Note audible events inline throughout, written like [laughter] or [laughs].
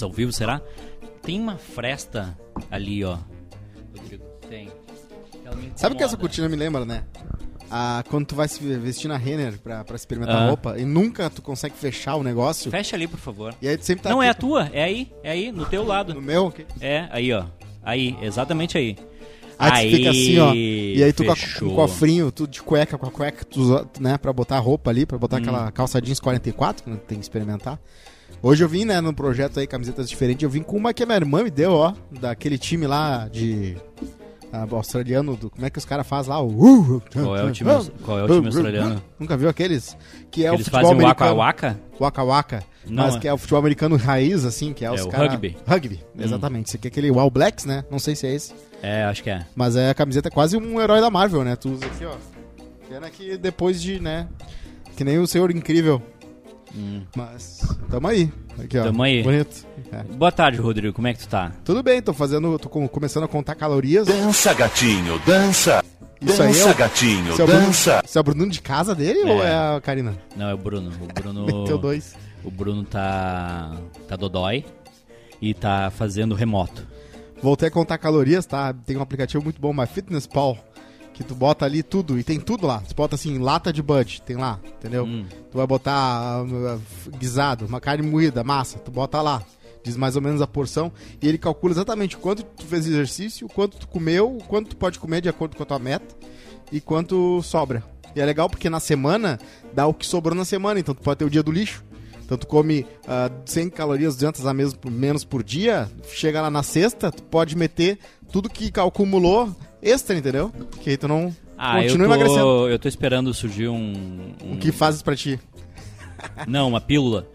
estamos ao vivo, será? Tem uma fresta ali, ó. Rodrigo, tem. Sabe o que essa cortina me lembra, né? Ah, quando tu vai se vestir na Renner pra, pra experimentar Ah. roupa e nunca tu consegue fechar o negócio. Fecha ali, por favor. E aí tu sempre tá Não, é a aqui tua, é aí, é aí, no teu no lado. meu. ok? É, aí, ó. Aí, exatamente aí. Aí tu fica assim, ó. E aí tu a, com fechou. o cofrinho, tu de cueca com a cueca, tu, né, pra botar a roupa ali, pra botar Hum. aquela calça jeans 44, que tem que experimentar. Hoje eu vim, né, num projeto aí, camisetas diferentes, eu vim com uma que a minha irmã me deu, ó, daquele time lá de... ah, australiano, do, como é que os caras fazem lá? O, uh, Qual é o time, qual é o time australiano? Nunca viu aqueles? Que é o Eles futebol fazem o americano. waka waka? Waka Waka. Não, mas é. que é o futebol americano raiz, assim, que é, É os o cara- rugby. Rugby, exatamente. Esse aqui é aquele All Blacks, né? Não sei se é esse. É, acho que é. Mas é a camiseta é quase um herói da Marvel, né? Tu usa aqui, ó. Pena que depois de, né? Que nem o Senhor Incrível. Hum. Mas tamo aí. Aqui, ó. Tamo aí. Bonito. É. Boa tarde, Rodrigo. Como é que tu tá? Tudo bem, tô fazendo. tô com- começando a contar calorias. Dança, gatinho, dança. Isso aí é dança, o- gatinho, é o Bruno, dança. esse é o Bruno de casa dele ou é a Karina? Não, é o Bruno. O Bruno. [laughs] Meteu dois. O Bruno tá. tá dodói e tá fazendo remoto. Voltei a contar calorias, tá? Tem um aplicativo muito bom, MyFitnessPal, que tu bota ali tudo, e tem tudo lá. Tu bota assim, lata de bud, tem lá, entendeu? Hum. Tu vai botar ah, guisado, uma carne moída, massa, tu bota lá. Diz mais ou menos a porção e ele calcula exatamente o quanto tu fez exercício, o quanto tu comeu, o quanto tu pode comer de acordo com a tua meta e quanto sobra. E é legal porque na semana dá o que sobrou na semana, então tu pode ter o dia do lixo. Então tu come ah, 100 calorias, 200 a menos, menos por dia, chega lá na sexta, tu pode meter tudo que acumulou extra, entendeu? Que aí tu não Ah, eu continua emagrecendo. tô, eu tô esperando surgir um. um- O que fazes pra ti? [laughs] Não, uma pílula.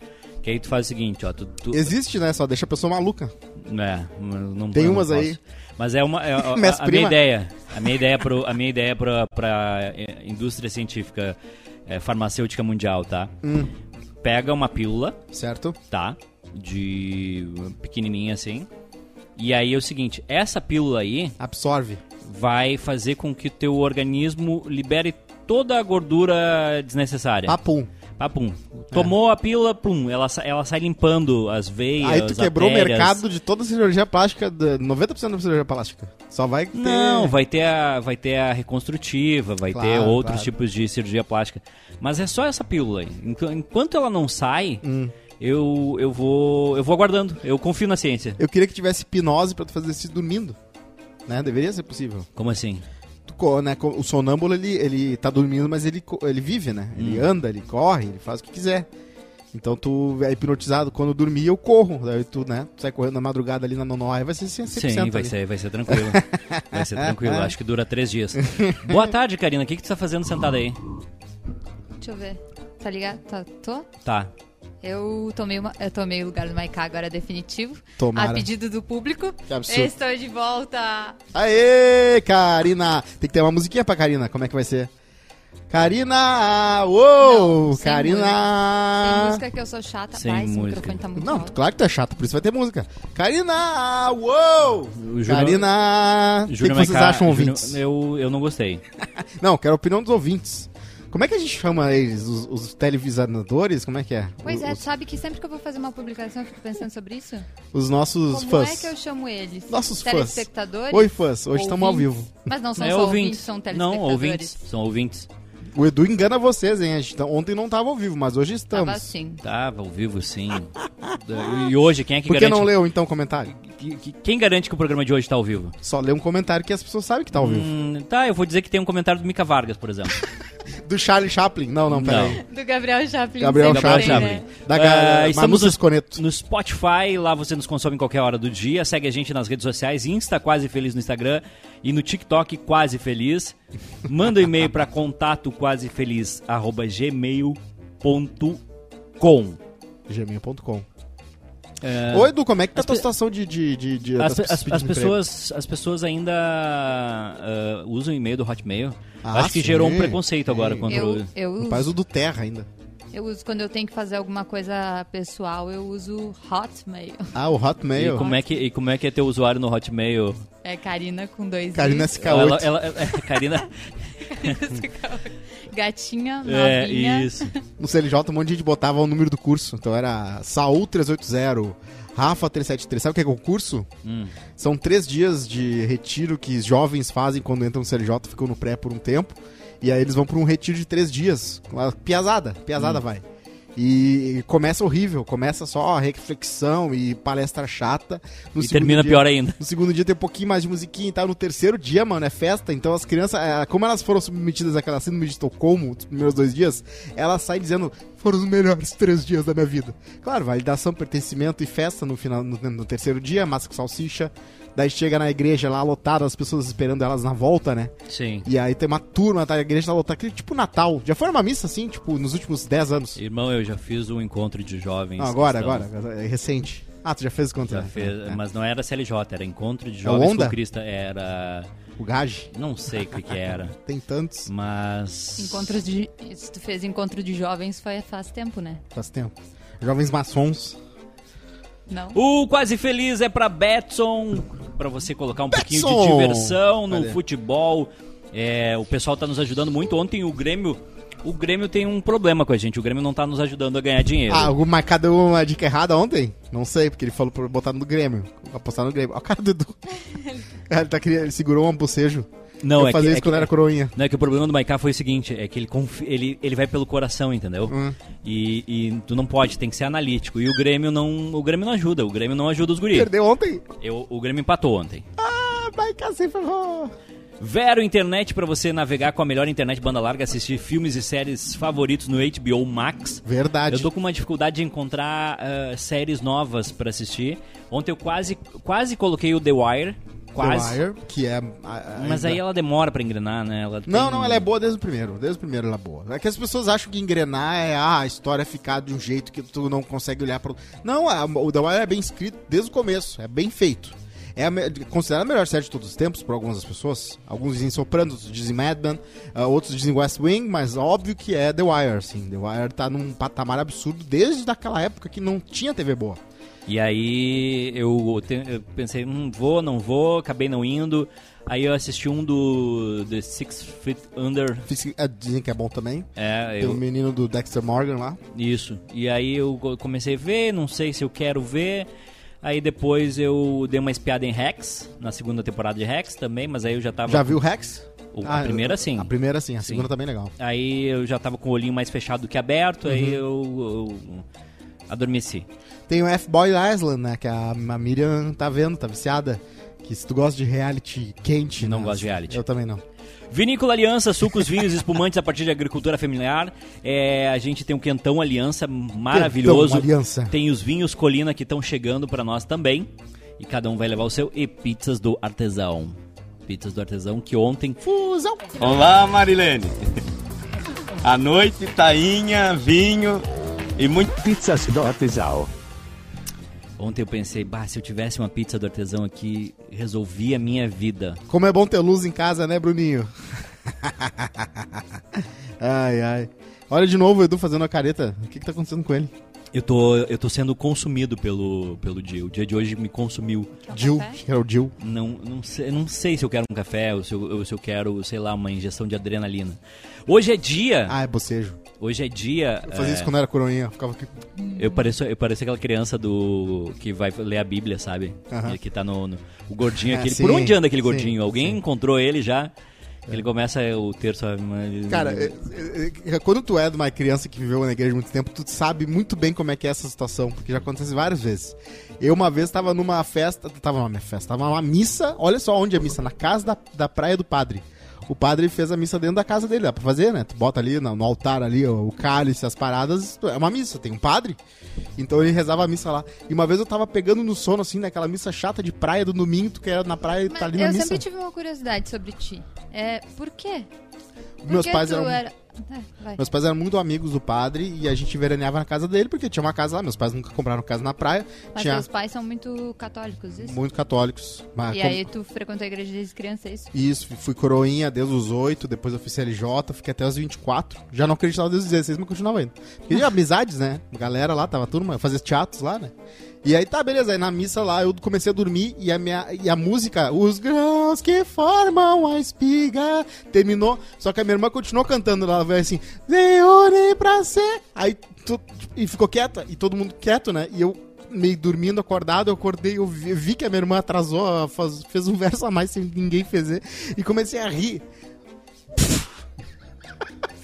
Que aí tu faz o seguinte, ó. Tu, tu- Existe, né? Só deixa a pessoa maluca. É, não, Tem eu não umas posso. aí. Mas é uma é, [laughs] a, a, minha ideia. A minha ideia pro, a minha ideia pra, pra é, indústria científica é, farmacêutica mundial, tá? Hum. Pega uma pílula, Certo? tá? De pequenininha assim. E aí é o seguinte, essa pílula aí Absorve. Vai fazer com que o teu organismo libere toda a gordura desnecessária. Papum. Papum. Tomou a pílula, pum, ela, ela sai limpando as veias, Aí tu quebrou artérias. o mercado de toda a cirurgia plástica, de 90% da cirurgia plástica. Só vai ter... Não, vai ter a, vai ter a reconstrutiva, vai Claro, ter outros claro. tipos de cirurgia plástica. Mas é só essa pílula Enquanto ela não sai, Hum. eu, eu vou eu vou aguardando. Eu confio na ciência. Eu queria que tivesse hipnose pra tu fazer isso dormindo. Né? Deveria ser possível. Como assim? Tu co- né, o sonâmbulo, ele, ele tá dormindo, mas ele, ele vive, né? Ele Hum. anda, ele corre, ele faz o que quiser. Então tu é hipnotizado. Quando eu dormir, eu corro. Daí tu, né? Tu sai correndo na madrugada ali na Nonoai, vai ser 100%. Sim, vai ali. ser, vai ser tranquilo. vai ser tranquilo. [laughs] Acho que dura três dias. Boa tarde, Karina. O que, que tu tá fazendo sentada aí? Deixa eu ver. Tá ligado? Tá, tô? Tá. Eu tomei, uma, eu tomei o lugar do Maiká agora definitivo. Tomara. A pedido do público. Que absurdo. Estou de volta. Aê, Karina! Tem que ter uma musiquinha pra Karina. Como é que vai ser? Karina! Uou! Não, sem Tem Karina! música que eu sou chata. Sem esse música. microfone tá muito Não, alto. claro que tu é chato, por isso vai ter música. Karina! Uou! O Júnior- Karina! O que, que vocês Maiká- acham, Júnior- ouvintes? Eu, eu não gostei. [laughs] Não, quero a opinião dos ouvintes. Como é que a gente chama eles? Os, os televisionadores? Como é que é? Pois é, os, tu sabe que sempre que eu vou fazer uma publicação eu fico pensando sobre isso? os nossos Como fãs. é que eu chamo eles? Nossos fãs. Telespectadores? Oi, fãs. Hoje estamos ao vivo. Mas não são é só ouvintes, ouvintes. são Não, telespectadores. ouvintes. São ouvintes. O Edu engana vocês, hein? A gente tá- ontem não tava ao vivo, mas hoje estamos. Tava assim. Tava ao vivo, sim. E hoje, quem é que Por que garante? não leu, então, o comentário? que- que- Quem garante que o programa de hoje tá ao vivo? Só lê um comentário que as pessoas sabem que tá ao vivo. Hum, tá, eu vou dizer que tem um comentário do Mica Vargas, por exemplo. [laughs] Do Charlie Chaplin. Não, não, peraí. Do Gabriel Chaplin. Gabriel Chaplin. Chaplin. né? Da galera. estamos Estamos Coneto. No Spotify, lá você nos consome em qualquer hora do dia. Segue a gente nas redes sociais, Insta Quase Feliz no Instagram e no TikTok Quase Feliz. Manda um e-mail para contato quase feliz arroba gmail.com. É, Ô, Edu, como é que tá a as tua pe- situação de... de, de, de As, das as- as pessoas, as pessoas ainda ah, usam o e-mail do Hotmail. Ah, Acho que sim. gerou um preconceito agora contra Eu, o... eu, uso, Faz o do Terra ainda. eu uso quando eu tenho que fazer alguma coisa pessoal, eu uso Hotmail. Ah, o Hotmail. E como, é que, e como é que é teu usuário no Hotmail? É Karina com dois Karina Is. SK8. Ela, ela, é, Karina. [laughs] Gatinha, É, novinha. isso. [laughs] No CLJ um monte de gente botava o número do curso. Então era Saul 380, Rafa 373, sabe o que é concurso? Hum. São três dias de retiro que jovens fazem quando entram no CLJ, ficam no pré por um tempo. E aí eles vão para um retiro de três dias. Uma Piazada, piazada vai. E começa horrível, começa só reflexão e palestra chata. No E termina dia- pior ainda. No segundo dia tem um pouquinho mais de musiquinha e tal. No terceiro dia, mano, é festa. Então as crianças, é, como elas foram submetidas àquela síndrome de Estocolmo, os primeiros dois dias, elas saem dizendo, foram os melhores três dias da minha vida. Claro, validação, pertencimento e festa no final, no, no terceiro dia, massa com salsicha. Daí chega na igreja lá lotada, as pessoas esperando elas na volta, né? Sim. E aí tem uma turma, tá? A igreja tá lotada, que, tipo Natal. Já foi uma missa assim, tipo, nos últimos 10 anos? Irmão, eu já fiz um encontro de jovens. Não, agora, cristãos. agora, é recente. Ah, tu já fez quanto? Já né? fez, É. mas não era CLJ, era encontro de o jovens Onda? com Cristo. Era. O Gage, Não sei o que, que era. [laughs] tem tantos, Mas. Encontros de. Se tu fez encontro de jovens foi faz tempo, né? faz tempo. Jovens maçons. Não. O Quase Feliz é pra Betson, pra você colocar um pouquinho de Betson! diversão no Cadê? futebol. É, o pessoal tá nos ajudando muito. Ontem o Grêmio. O Grêmio tem um problema com a gente. O Grêmio não tá nos ajudando a ganhar dinheiro. Ah, o Marcado deu uma dica errada ontem? Não sei, porque ele falou pra botar no Grêmio. Apostar no Grêmio. Olha o cara do Edu. [laughs] ele, tá, ele segurou um bocejo. Não, eu é fazia que, isso é quando que- era coroinha. Não, é que o problema do Maiká foi o seguinte, é que ele, confi- ele, ele vai pelo coração, entendeu? Hum. E, e tu não pode, tem que ser analítico. E o Grêmio não. O Grêmio não ajuda, o Grêmio não ajuda os guris. Perdeu ontem? Eu, o Grêmio empatou ontem. Ah, vai cacete, ferrou. Vero Internet pra você navegar com a melhor internet banda larga, assistir filmes e séries favoritos no HBO Max. Verdade. Eu tô com uma dificuldade de encontrar ah, séries novas pra assistir. Ontem eu quase, quase coloquei o The Wire. Quase. The Wire, que é... a- a- Mas aí ela demora pra engrenar, né? Ela Não, tem- não, ela é boa desde o primeiro. Desde o primeiro ela é boa. É que as pessoas acham que engrenar é ah, a história ficar de um jeito que tu não consegue olhar para Não, a- o The Wire é bem escrito desde o começo. É bem feito. É a me- considerada a melhor série de todos os tempos por algumas das pessoas. Alguns dizem Sopranos, outros dizem Mad Men, ah, outros dizem West Wing, mas óbvio que é The Wire, assim. The Wire tá num patamar absurdo desde aquela época que não tinha TV boa. E aí eu, te- eu pensei, hum, vou, não vou, acabei não indo. Aí eu assisti um do The Six Feet Under. Ah, Dizem que é bom também. É, Tem eu, menino do Dexter Morgan lá. isso. E aí eu co- comecei a ver, não sei se eu quero ver. Aí depois eu dei uma espiada em Rex, na segunda temporada de Rex também, mas aí eu já tava. Já viu Rex? O- Ah, a primeira sim. A primeira sim, a Sim. segunda também é legal. Aí eu já tava com o olhinho mais fechado do que aberto, aí Uhum. eu, eu adormeci. Tem o F-Boy Island, né? Que a, a Miriam tá vendo, tá viciada. Que se tu gosta de reality quente. Não né, gosto de reality. Eu também não. Vinícola Aliança, sucos, vinhos, espumantes a partir de agricultura familiar. É, a gente tem o Quentão Aliança, maravilhoso. Quentão Aliança. Tem os vinhos Colina que estão chegando para nós também. E cada um vai levar o seu. E pizzas do artesão. Pizzas do artesão que ontem. Fusão. Olá, Marilene. À noite, tainha, vinho e muito Pizzas do artesão. Ontem eu pensei, bah, se eu tivesse uma pizza do artesão aqui, resolvia a minha vida. Como é bom ter luz em casa, né, Bruninho? [laughs] ai, ai. Olha de novo o Edu fazendo a careta. O que, que tá acontecendo com ele? Eu tô, eu tô sendo consumido pelo, pelo dia. O dia de hoje me consumiu. Um Jill, que era o Jill. Não, não, sei, não sei se eu quero um café ou se eu, ou se eu quero, sei lá, uma injeção de adrenalina. Hoje é dia. Ah, é bocejo. Hoje é dia. Eu fazia é, isso quando era coroinha. eu Ficava aqui. eu, pareço, eu pareço aquela criança do. que vai ler a Bíblia, sabe? Que tá no. no- o gordinho Ah, aquele. sim, Por onde anda aquele sim, gordinho? Alguém sim. encontrou ele já? Ele começa o terço. Cara, é- é- é- quando tu é de uma criança que viveu na igreja muito tempo, tu sabe muito bem como é que é essa situação, porque já acontece várias vezes. Eu uma vez tava numa festa, tava numa festa, tava numa missa, olha só onde é a missa, na casa da, da praia do padre. O padre fez a missa dentro da casa dele, dá pra fazer, né? Tu bota ali no, no altar ali o, o cálice, as paradas, é uma missa, tem um padre. Então ele rezava a missa lá. E uma vez eu tava pegando no sono, assim, naquela missa chata de praia do domingo, tu que era na praia e tá ali na eu missa. sempre tive uma curiosidade sobre ti. É, por quê? Por Meus que pais eram era... É. Meus pais eram muito amigos do padre e a gente veraneava na casa dele, porque tinha uma casa lá. Meus pais nunca compraram casa na praia. Mas tinha teus pais são muito católicos, isso? muito católicos. Mas E aí tu frequentou a igreja desde criança, é isso? Isso, fui coroinha desde os 8, depois eu fui CLJ, fiquei até os 24. Já não acreditava desde os 16, mas continuava indo. Porque [laughs] amizades, né? Galera lá, tava turma, fazia teatros lá, né? E aí tá, beleza, aí na missa lá eu comecei a dormir e a, minha, e a música, os grãos que formam a espiga, terminou. Só que a minha irmã continuou cantando lá, ela veio assim, Senhor pra ser. Aí tu, e ficou quieta, e todo mundo quieto, né? E eu meio dormindo, acordado, eu acordei, eu vi, vi que a minha irmã atrasou, faz- fez um verso a mais sem ninguém fazer, e comecei a rir.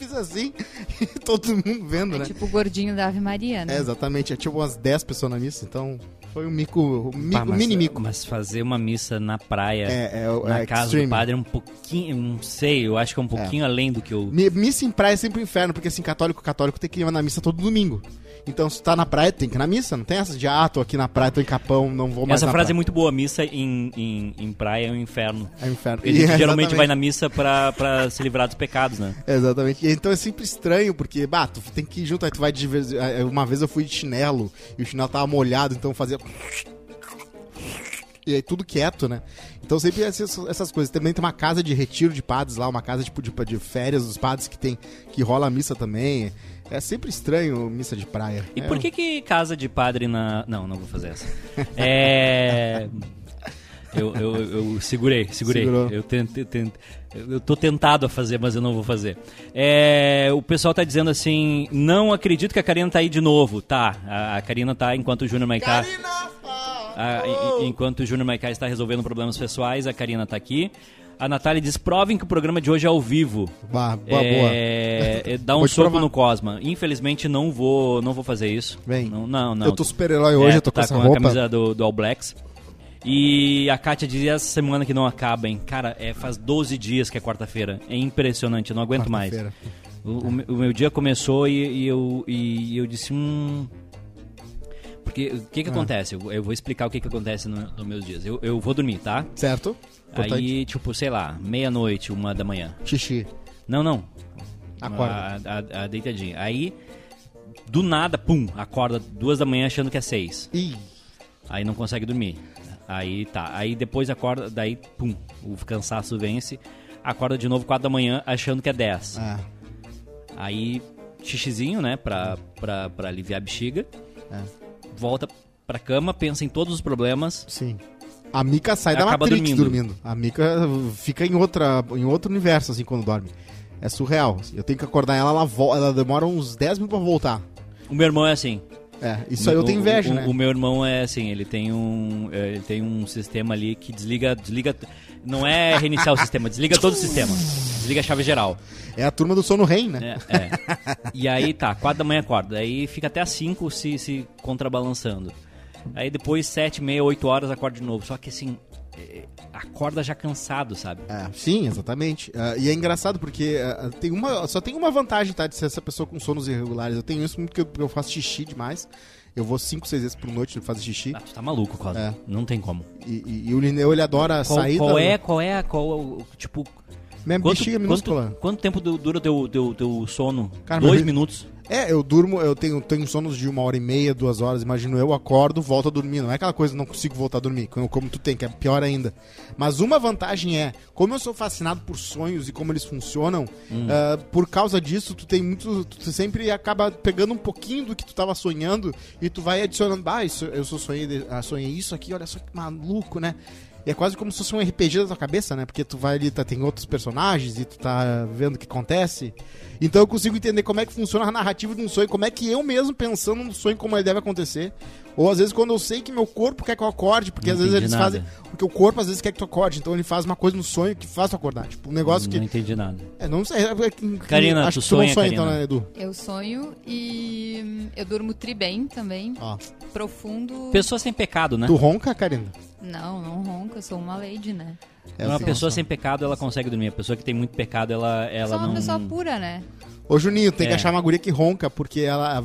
Fiz assim, [laughs] e todo mundo vendo, É né? tipo o gordinho da Ave Maria, né? É, exatamente, tinha umas 10 pessoas na missa, então foi um mico, um mico Pá, mas, mini mico. mas fazer uma missa na praia, É, é, o- na é casa extreme. do padre, é um pouquinho, não sei, eu acho que é um pouquinho além do que eu... Mi- Missa em praia é sempre um inferno, porque assim, católico, católico tem que ir na missa todo domingo. Então, se tá na praia, tem que ir na missa. Não tem essa de, ah, tô aqui na praia, tô em Capão, não vou mais Essa frase é praia. muito boa, missa em, em, em praia é um inferno. É um inferno. Porque a gente E- geralmente vai na missa pra, pra se livrar dos pecados, né? Exatamente. E então é sempre estranho, porque, bah, tu tem que ir junto, aí tu vai de eh, Uma vez eu fui de chinelo, e o chinelo tava molhado, então fazia... E aí tudo quieto, né? Então sempre essas, essas coisas. Também tem uma casa de retiro de padres lá, uma casa tipo de, de férias dos padres que tem que rola a missa também. É sempre estranho missa de praia. E É, por que que casa de padre na... Não, não vou fazer essa. É... Eu, eu, eu segurei, segurei. Segurou. Eu, tentei, tentei- eu tô tentado a fazer, mas eu não vou fazer. É, o pessoal tá dizendo assim: não acredito que a Karina tá aí de novo. Tá, a, a Karina tá enquanto o Júnior Maicá. A- e- e- enquanto o Júnior Maicá está resolvendo problemas pessoais, a Karina tá aqui. A Natália diz: provem que o programa de hoje é ao vivo. Bah, boa, boa. É, é, dá um soco no Cosma. Infelizmente não vou, não vou fazer isso. Vem. Não, não. não. Eu tô super-herói hoje, É, eu tô tu com tá essa com a roupa. camisa do, do All Blacks. E a Kátia dizia essa semana que não acaba, hein? Cara, é, faz 12 dias que é quarta-feira. É impressionante, eu não aguento mais. O, o meu dia começou e, e eu, e eu disse, hum... Porque o que que Ah. acontece? Eu, eu vou explicar o que que acontece no- nos meus dias. Eu, eu vou dormir, tá? Certo? Importante. Aí, tipo, sei lá, meia-noite, uma da manhã. Xixi. Não, não. Acorda. A, a- a deitadinha. Aí, do nada, pum, acorda duas da manhã achando que é seis. Ih, Aí não consegue dormir. Aí tá. Aí depois acorda, daí, pum, o cansaço vence. Acorda de novo quatro da manhã achando que é 10. é. Aí, xixizinho, né, pra, pra, pra aliviar a bexiga. É. Volta pra cama, pensa em todos os problemas. Sim. A Mika sai da Acaba Matrix dormindo. dormindo. A Mika fica em, outra, em outro universo, assim, quando dorme. É surreal. Eu tenho que acordar ela, ela, ela demora uns 10 minutos pra voltar. O meu irmão é assim. É, isso aí eu tenho inveja, o, né? O meu irmão é assim, ele tem um, é, ele tem um sistema ali que desliga, desliga, não é reiniciar o sistema, desliga todo o sistema, desliga a chave geral. É a turma do sono rei, né? É, é. E aí tá, quatro da manhã acorda, aí fica até às cinco se, se contrabalançando. Aí depois sete, meia, oito horas acorda de novo. Só que assim, é, acorda já cansado, sabe? É, sim, exatamente. Ah, e é engraçado porque ah, tem uma, só tem uma vantagem, tá? De ser essa pessoa com sonos irregulares. Eu tenho isso muito porque eu, eu faço xixi demais. Eu vou 5, 6 vezes por noite fazer xixi. Ah, tu tá maluco, Cosmo. É. Não tem como. E, e- e o Lineu, ele adora Qual, sair qual da... é, qual é, qual é o, tipo... Minha Quanto, bexiga quanto, minúscula. quanto tempo du- dura o teu, teu, teu sono? Cara, Dois minutos. É, eu durmo, eu tenho, tenho sonos de uma hora e meia, duas horas, imagino eu, acordo, volto a dormir. Não é aquela coisa, não consigo voltar a dormir, como, como tu tem, que é pior ainda. Mas uma vantagem é, como eu sou fascinado por sonhos e como eles funcionam, ah, por causa disso, tu tem muito. Tu sempre acaba pegando um pouquinho do que tu tava sonhando e tu vai adicionando. Ah, isso, eu sou sonhei, ah, sonhei isso aqui, olha só que maluco, né? E é quase como se fosse um RPG da tua cabeça, né? Porque tu vai ali, tá, tem outros personagens e tu tá vendo o que acontece. Então eu consigo entender como é que funciona a narrativa de um sonho, como é que eu mesmo pensando no sonho como ele deve acontecer. Ou às vezes quando eu sei que meu corpo quer que eu acorde, porque Não às vezes eles nada. fazem. Porque o corpo às vezes quer que tu acorde, então ele faz uma coisa no sonho que faz tu acordar. Tipo, um negócio Não que. entendi nada. É, não sei. é- é- Karina, acho tu que tu não sonha, Karina? então, né, Edu? Eu sonho e hum, eu durmo tri bem também. Ó. Profundo. Pessoa sem pecado, né? Tu ronca, Karina? Não, não ronca, eu sou uma lady, né? É, Uma pessoa sem pecado, ela consegue dormir. A pessoa que tem muito pecado, ela, ela sou uma não... pessoa pura, né? Ô Juninho, tem que É. achar uma guria que ronca, porque ela,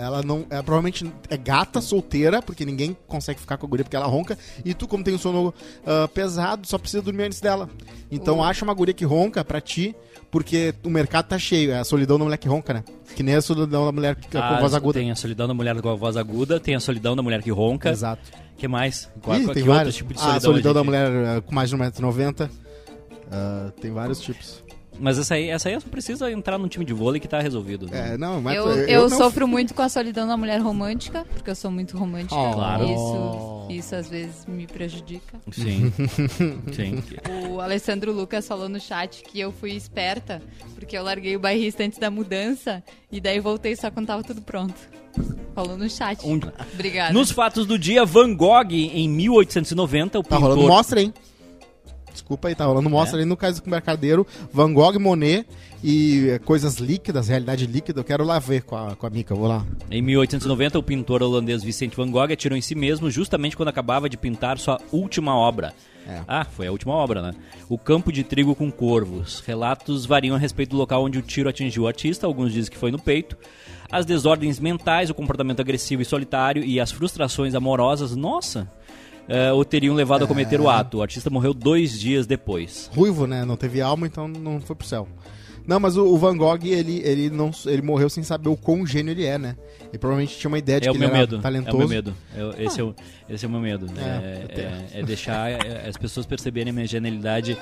ela não. Ela provavelmente é gata, solteira, porque ninguém consegue ficar com a guria porque ela ronca. E tu, como tem um sono ah, pesado, só precisa dormir antes dela. Então Oh. acha uma guria que ronca pra ti, porque o mercado tá cheio. É a solidão da mulher que ronca, né? Que nem a solidão da mulher que- Ah, com voz aguda. Tem a solidão da mulher com a voz aguda, tem a solidão da mulher que ronca. Exato. que mais? Qual, Ih, qual- tem que outro vários. tipo de Ah, solidão? a solidão a da mulher ah, com mais de 1,90m. tem vários tipos. Mas essa aí, essa aí só precisa entrar num time de vôlei que tá resolvido. né? É, não, mas Eu, eu, não- sofro muito com a solidão da mulher romântica, porque eu sou muito romântica. Oh. Claro. Isso, isso às vezes me prejudica. Sim. [laughs] Sim. O Alessandro Lucas falou no chat que eu fui esperta, porque eu larguei o bairrista antes da mudança, e daí voltei só quando tava tudo pronto. Falou no chat. Um- Obrigada. Nos fatos do dia, Van Gogh, em 1890, o Tá pintor... rolando mostra, hein? Desculpa aí, tá rolando mostra É? ali no caso do Mercadeiro, Van Gogh, Monet e eh, coisas líquidas, realidade líquida. Eu quero lá ver com a, com a Mica, vou lá. Em 1890, o pintor holandês Vicente Van Gogh atirou em si mesmo justamente quando acabava de pintar sua última obra. É. Ah, foi a última obra, né? O Campo de Trigo com Corvos. Relatos variam a respeito do local onde o tiro atingiu o artista, alguns dizem que foi no peito. As desordens mentais, o comportamento agressivo e solitário e as frustrações amorosas, nossa, eh, o teriam levado a cometer o ato. O artista morreu dois dias depois. Ruivo, né? Não teve alma, então não foi pro céu. Não, mas o, Van Gogh, ele, ele, não, ele morreu sem saber o quão gênio ele é, né? Ele provavelmente tinha uma ideia de É que o ele meu era medo. talentoso. É o meu medo. Eu- esse, é o, esse é o meu medo. É, É, é- é deixar é, as pessoas perceberem a minha genialidade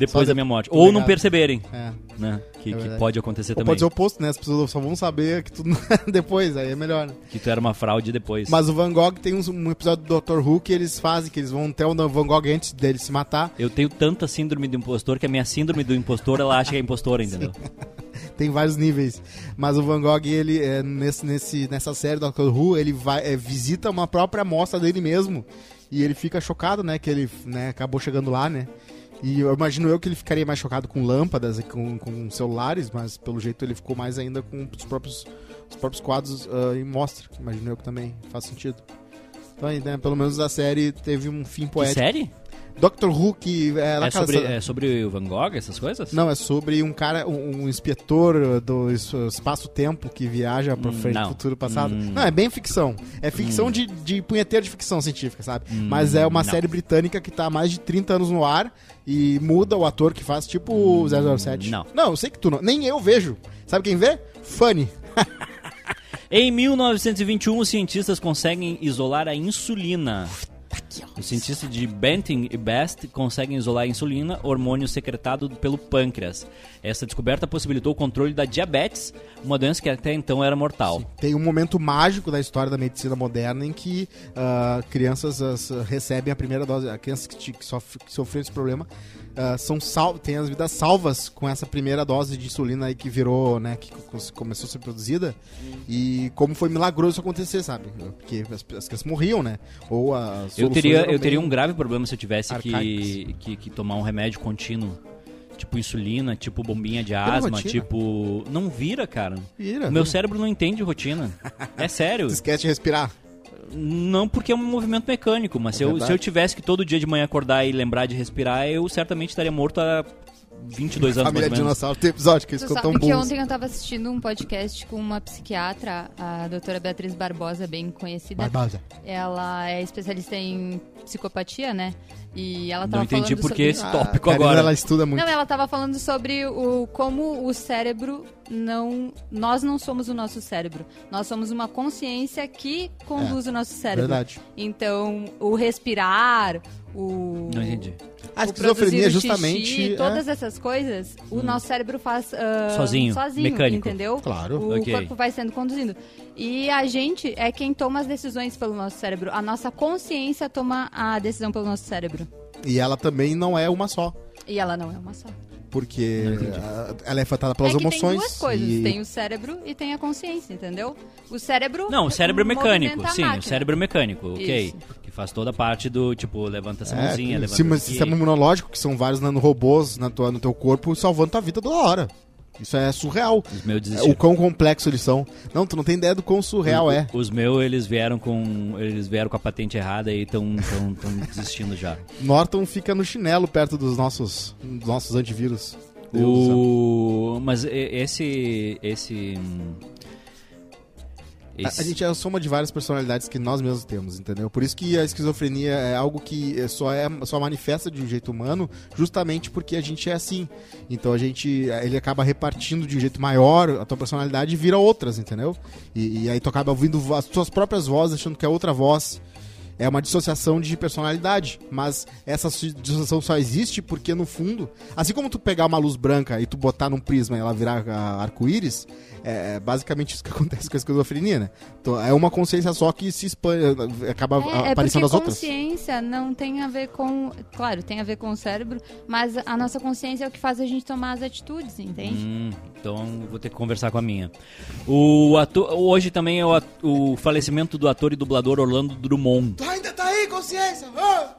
depois da minha morte. Ou não perceberem, É. né? Que, É que pode acontecer Ou também. pode ser o oposto, né? As pessoas só vão saber que tudo [laughs] depois, aí é melhor, né? Que tu era uma fraude depois. Mas o Van Gogh tem um episódio do Dr. Who que eles fazem, que eles vão até o Van Gogh antes dele se matar. Eu tenho tanta síndrome do impostor que a minha síndrome do impostor, ela acha que é impostora, [laughs] entendeu? [laughs] Tem vários níveis. Mas o Van Gogh, ele, é, nesse, nesse, nessa série do Dr. Who, ele vai, é, visita uma própria amostra dele mesmo. E ele fica chocado, né? Que ele né, acabou chegando lá, né? E eu imagino eu que ele ficaria mais chocado com lâmpadas e com, com celulares, mas pelo jeito ele ficou mais ainda com os próprios, os próprios quadros ah, em mostra. Imagino eu que também faz sentido. Então, aí, né, pelo menos a série teve um fim Que poético. série? Dr. Who, que é, É sobre, é sobre o Van Gogh, essas coisas? Não, é sobre um cara, um, um inspetor do es- espaço-tempo que viaja pra Hum, frente, futuro, passado. Hum. Não, é bem ficção. É ficção de, de punheteiro de ficção científica, sabe? Hum, Mas é uma não. série britânica que tá há mais de 30 anos no ar e muda o ator que faz, tipo o 007. não. Não, eu sei que tu não. Nem eu vejo. Sabe quem vê? Funny. [laughs] Em 1921, os cientistas conseguem isolar a insulina. Os cientistas de Benting e Best conseguem isolar a insulina, hormônio secretado pelo pâncreas. Essa descoberta possibilitou o controle da diabetes, uma doença que até então era mortal. Tem um momento mágico da história da medicina moderna em que ah, crianças ah, recebem a primeira dose. Crianças que, que, sof- que sofreram esse problema ah, são sal têm as vidas salvas com essa primeira dose de insulina aí que virou, né, que co- começou a ser produzida. E como foi milagroso isso acontecer, sabe? Porque as, as crianças morriam, né? Ou as Eu teria, eu teria um grave problema se eu tivesse que, que, que tomar um remédio contínuo. Tipo insulina, tipo bombinha de asma, rotina. tipo. Não vira, cara. Vira, meu cérebro não entende rotina. É sério. [laughs] Esquece de respirar. Não porque é um movimento mecânico, mas É se, eu, se eu tivesse que todo dia de manhã acordar e lembrar de respirar, eu certamente estaria morto há 22 anos Família mais ou. Dinossauro tem episódio que eles sabe tão que bons. ontem eu tava assistindo um podcast com uma psiquiatra, a doutora Beatriz Barbosa, bem conhecida. Barbosa. Ela é especialista em psicopatia, né? E ela Não tava entendi falando por que sobre... esse tópico a Karina, agora. ela estuda muito. Não, ela tava falando sobre o como o cérebro não. Nós não somos o nosso cérebro. Nós somos uma consciência que conduz o nosso cérebro. Verdade. Então, o respirar, o. Não entendi. A esquizofrenia o justamente. xixi, é- todas essas coisas, o nosso cérebro faz ah, Sozinho, mecânico. entendeu? Claro. O Ok. corpo vai sendo conduzindo. E a gente é quem toma as decisões pelo nosso cérebro. A nossa consciência toma a decisão pelo nosso cérebro. E ela também não é uma só. E ela não é uma só. Porque ela é afetada pelas é que emoções. tem duas coisas. e- Tem o cérebro e tem a consciência, entendeu? O cérebro. Não, o cérebro é mecânico, sim, o cérebro é mecânico, ok. Isso. Que faz toda a parte do, tipo, levanta essa É, mãozinha, tem levanta sistema, aqui. sistema imunológico, que são vários nanorobôs na tua, no teu corpo, salvando tua vida toda hora. Isso é surreal. Os meus É, desistiram. O quão complexo eles são. Não, tu não tem ideia do quão surreal é. Os meus, eles vieram com. Eles vieram com a patente errada e estão tão, tão desistindo já. [laughs] Norton fica no chinelo perto dos nossos, dos nossos antivírus. Deus. O... Mas e- esse. Esse. A, a gente é a soma de várias personalidades que nós mesmos temos, entendeu? Por isso que a esquizofrenia é algo que é só é só manifesta de um jeito humano, justamente porque a gente é assim. Então a gente ele acaba repartindo de um jeito maior a tua personalidade e vira outras, entendeu? E, e aí tu acaba ouvindo as tuas próprias vozes achando que é outra voz. É uma dissociação de personalidade. Mas essa dissociação só existe porque, no fundo, assim como tu pegar uma luz branca e tu botar num prisma e ela virar ah, arco-íris, é basicamente isso que [laughs] acontece com a esquizofrenia, né? Então, é uma consciência só que se expande, acaba É, é aparecendo porque as outras. consciência não tem a ver com. Claro, tem a ver com o cérebro, mas a nossa consciência é o que faz a gente tomar as atitudes, entende? Hum, então vou ter que conversar com a minha. O ator, hoje também é o, o falecimento do ator e dublador Orlando Drummond. Ainda tá aí, consciência! Ah!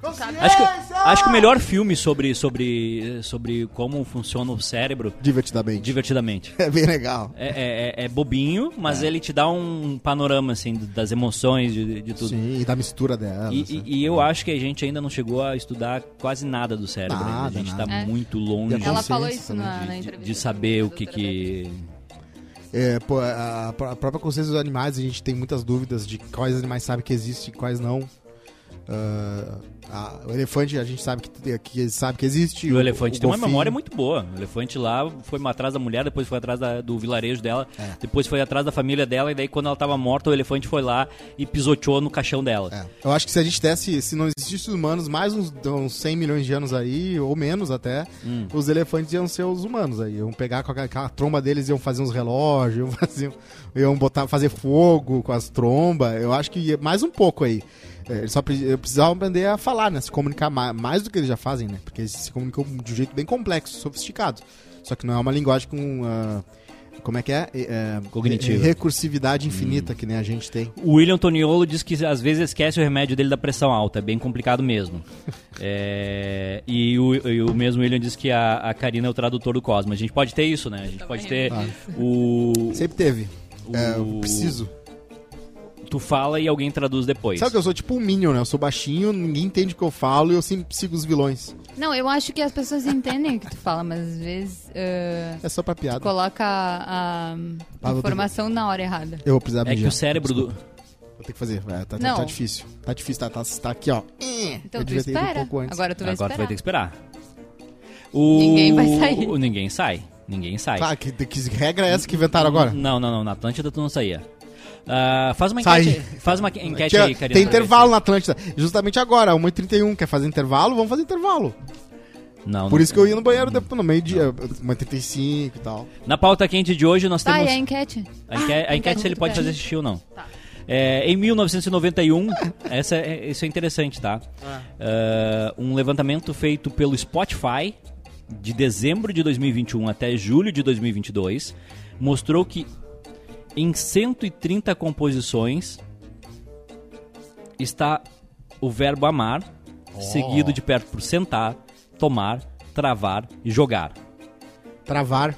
Consciência! Acho que, acho que o melhor filme sobre, sobre, sobre como funciona o cérebro, Divertidamente. divertidamente. [laughs] É bem legal. É, é- é bobinho, mas ele te dá um panorama assim das emoções, de, de tudo. Sim, e da mistura dela. E, assim. e- e eu acho que a gente ainda não chegou a estudar quase nada do cérebro. Nada, a gente nada. tá É. muito longe a Ela falou isso também, na, na de, entrevista. de saber o que que... É, a, própria consciência dos animais, a gente tem muitas dúvidas de quais animais sabem que existe e quais não. Ah, a- o elefante a gente sabe que, que sabe que existe. E o elefante tem uma golfinho- memória muito boa. O elefante lá foi atrás da mulher, depois foi atrás da- do vilarejo dela, É. depois foi atrás da família dela, e daí quando ela tava morta, o elefante foi lá e pisoteou no caixão dela. É. Eu acho que se a gente desse, se não existissem humanos, mais uns, uns 100 milhões de anos aí, ou menos até, Hum. os elefantes iam ser os humanos aí. Iam pegar com a, com a tromba deles, iam fazer uns relógios, [laughs] iam, fazer, iam botar, fazer fogo com as trombas. Eu acho que ia mais um pouco aí. É, Eles só pre- precisavam aprender a falar, né? Se comunicar ma- mais, do que eles já fazem, né? Porque eles se comunicam de um jeito bem complexo, sofisticado. Só que não é uma linguagem com. ah, como é que é? É, Cognitiva. Recursividade infinita, que nem a gente tem. O William Toniolo diz que às vezes esquece o remédio dele da pressão alta, é bem complicado mesmo. [laughs] É, e, o, e o mesmo William diz que a, a Karina é o tradutor do Cosmo. A gente pode ter isso, né? A gente pode ter Ah. o. Sempre teve. É, eu o- preciso. Tu fala e alguém traduz depois. Sabe que eu sou tipo um Minion, né? Eu sou baixinho, ninguém entende o que eu falo e eu sempre sigo os vilões. Não, eu acho que as pessoas entendem o que tu fala, mas às vezes uh, É só pra piada. coloca a, a Ah, ter informação na hora errada. Eu vou precisar É que o cérebro do. Vou ter que fazer. É, tá, tá- tá difícil. Tá difícil, tá, tá, tá aqui, ó. Então eu tu devia ter ido um espera. pouco antes. Agora tu vai Agora tu esperar. vai ter que esperar. O... Ninguém vai sair. o- Ninguém sai. Ninguém sai. Claro, que, que regra é essa que inventaram agora? Não, não, não. Na Atlântida tu não saía. Ah, faz uma Sai. enquete, faz uma enquete Tinha- aí, Karina. tem intervalo na Atlântida. Justamente agora, 1h31. Quer fazer intervalo? Vamos fazer intervalo. Não, Por não. isso que eu ia no banheiro depois, no meio-dia, 1h35 e tal. Na pauta quente de hoje nós Tá, temos... e a enquete? A enquete, a enquete se ele pode fazer xixi ou não. Tá. É, em 1991, [laughs] essa é, isso é interessante, tá? Ah, um levantamento feito pelo Spotify de dezembro de 2021 até julho de 2022 mostrou que em 130 composições está o verbo amar, seguido de perto por sentar, tomar, travar e jogar. Travar.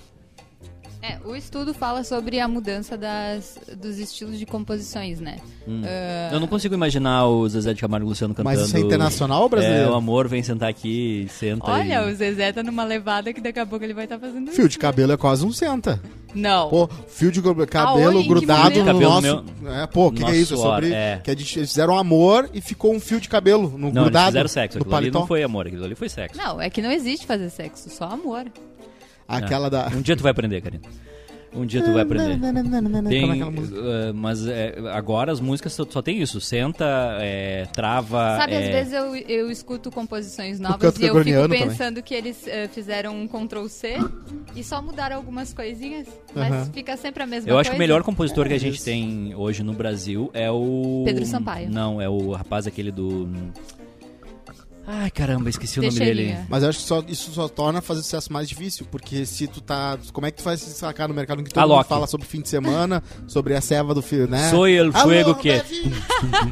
É, o estudo fala sobre a mudança das, dos estilos de composições, né? Ah, Eu não consigo imaginar o Zezé de Camargo e Luciano cantando. Mas isso é internacional ou brasileiro? É, o amor vem sentar aqui, senta Olha, e... o Zezé tá numa levada que daqui a pouco ele vai estar fazendo Fio isso. de cabelo é quase um senta. Não. Pô, fio de cabelo Aonde? Grudado no Cabelo nosso... É, pô, o que, que é isso? É suor, sobre... é. Que eles fizeram amor e ficou um fio de cabelo no Não, grudado eles fizeram sexo. no Aquilo ali não foi amor, aquilo ali foi sexo. Não, é que não existe fazer sexo, só amor. Aquela da... Um dia tu vai aprender, Karina. Um dia tu vai aprender. Tem, é eh, mas eh, agora as músicas só, só tem isso. Senta, eh, trava... Sabe, às eh, vezes eu, eu escuto composições novas e eu fico gregoriano também. pensando que eles eh, fizeram um Ctrl C e só mudaram algumas coisinhas, mas Aham. fica sempre a mesma Eu coisa. acho que o melhor compositor que a gente tem hoje no Brasil é o... Pedro Sampaio. Não, é o rapaz aquele do... Ai, caramba, esqueci o nome dele. Mas eu acho que só, isso só torna fazer sucesso mais difícil, porque se tu tá. Como é que tu vai se sacar no mercado em que todo Alok. mundo fala sobre fim de semana, sobre a ceva do filho, né? El Alô, fuego que...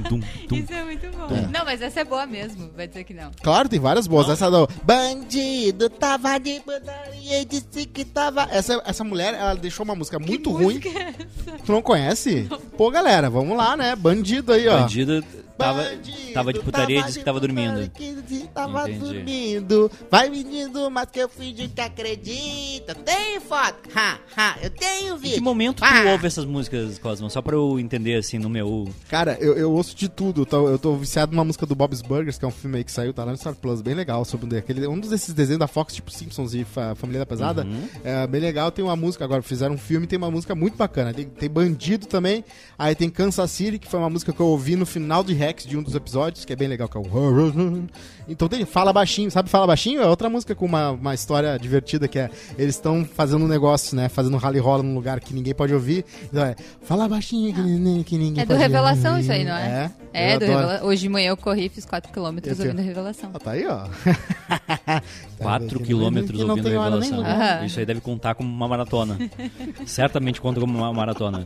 Tum. Isso é muito bom. Não, mas essa é boa mesmo, vai dizer que não. Claro, tem várias boas. Essa do Bandido tava de putaria e disse que tava. Essa, essa mulher, ela deixou uma música muito ruim. música é essa? Tu não conhece? Pô, galera, vamos lá, né? Bandido aí, ó. Bandido tava, Bandido, tava de putaria e disse que tava dormindo. que Tava Entendi. dormindo. Vai, menino, mas que eu fingi que acredita. Tem foto? Ha, ha, eu tenho Em vídeo. que momento tu Ah. ouve essas músicas, Cosmo? Só pra eu entender, assim, no meu... Cara, eu, eu ouço de tudo. Eu tô, eu tô viciado numa música do Bob's Burgers, que é um filme aí que saiu, tá lá no Star Plus, bem legal. Sobre um daquele, um desses desenhos da Fox, tipo Simpsons e Fa Família da Pesada. Uhum. É bem legal. Tem uma música agora, fizeram um filme tem uma música muito bacana. Tem, tem Bandido também. Aí tem Kansas City, que foi uma música que eu ouvi no final de T-Rex de um dos episódios, que é bem legal, que é o... [laughs] Então tem Fala Baixinho, sabe Fala Baixinho? É outra música com uma, uma história divertida, que é, eles estão fazendo um negócio, né, fazendo um rally rola num lugar que ninguém pode ouvir, então é, Fala Baixinho que, ninguém- que ninguém É do pode Revelação ouvir. isso aí, não é? É, É, do adoro. Revela... Hoje de manhã eu corri, fiz 4km Eu ouvindo Revelação. Ah, tá aí, ó. [laughs] 4 Que quilômetros não ouvindo hora revelação. Isso aí deve contar como uma maratona. [laughs] Certamente conta como uma maratona.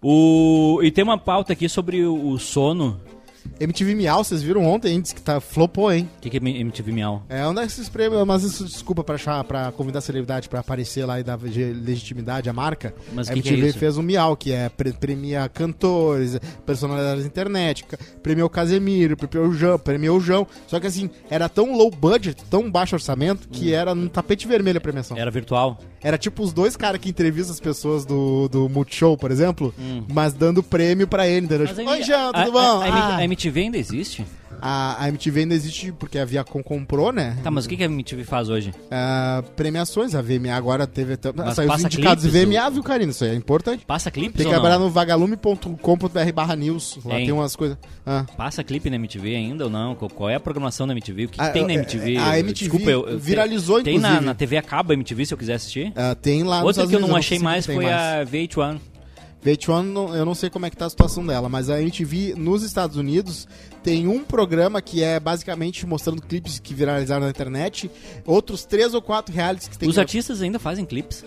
O... E tem uma pauta aqui sobre o sono. MTV Miau, vocês viram ontem, hein? Diz que tá, flopou, hein? O que, que é MTV Miau? É um desses prêmios, mas isso desculpa pra, achar, pra convidar a celebridade pra aparecer lá e dar legitimidade à marca. Mas a que que é MTV isso? fez o Miau, que é pre premia cantores, personalidades da internet, premiou o Casemiro, premiou o João, premiou o João. Só que assim, era tão low budget, tão baixo orçamento, que Hum. era no tapete vermelho a premiação. Era virtual? Era tipo os dois caras que entrevistam as pessoas do, do Multishow, por exemplo, mas dando prêmio pra ele, entendeu? Tipo, a- Oi, Jean, a- tudo bom? A, a- Ah. A MTV ainda existe? A, a MTV ainda existe porque a Viacom comprou, né? Tá, mas o que, que a MTV faz hoje? Ah, premiações, a VMA agora teve até. Mas Saiu os indicados clipes, VMA, viu, Karina? Isso aí é importante. Passa clipes Tem que não? no vagalume.com.br barra news. Lá Hein? tem umas coisas. Ah. Passa clipe na MTV ainda ou não? Qual, é a programação da MTV? O que, que Ah, tem na é, MTV? a MTV Desculpa, eu, viralizou, tem, Tem na, inclusive. na TV a cabo a MTV se eu quiser assistir? Ah, tem lá Outra que eu não achei mais tem foi mais. a VH1. VH1, não- eu não sei como é que tá a situação dela, mas a MTV nos Estados Unidos tem um programa que é basicamente mostrando clipes que viralizaram na internet, outros três ou quatro realities que tem Os que- artistas ainda fazem clipes?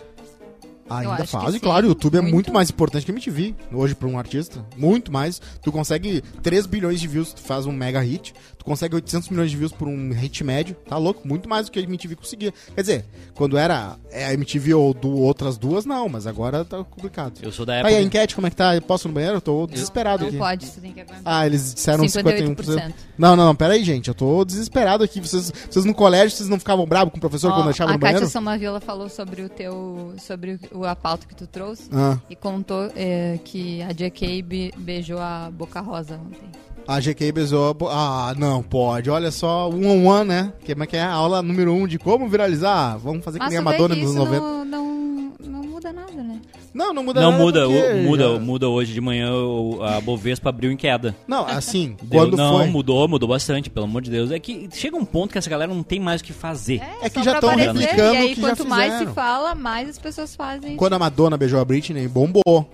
Eu Ainda fazem, sim, claro. O YouTube é muito. muito mais importante que a MTV hoje pra um artista. Muito mais. Tu consegue 3 bilhões de views, tu faz um mega hit. Tu consegue 800 milhões de views por um hit médio. Tá louco? Muito mais do que a MTV conseguia. Quer dizer, quando era é, a MTV ou do outras duas, não. Mas agora tá complicado. Eu sou da Tá época. aí a enquete, como é que tá? Posso ir no banheiro? Eu tô desesperado Não aqui. pode, você tem que aguentar. Ah, eles disseram 51%. 58%. Não, não, não, pera aí, gente. Eu tô desesperado aqui. Vocês, vocês no colégio, vocês não ficavam bravos com o professor Ó, quando deixava a no banheiro? Kátia Somavila falou sobre o teu. sobre o, a pauta que tu trouxe. Ah, E contou é, que a JK be- beijou a Boca Rosa ontem. a GK beijou. a Ah, não, pode. Olha só, um on one, né? Que é que é a aula número um de como viralizar? Vamos fazer que Mas nem a Madonna nos isso 90. não, não, não muda nada, né? Não, não muda Não nada muda, porque o- muda, já- muda hoje de manhã o- a Bovespa abriu em queda. Não, assim, [laughs] Deu- quando não, foi. mudou, mudou bastante, pelo amor de Deus. É que chega um ponto que essa galera não tem mais o que fazer. É que só já pra tão aparecer, replicando E aí, o que já quanto mais se fala, mais as pessoas fazem. Quando a Madonna beijou a Britney, bombou.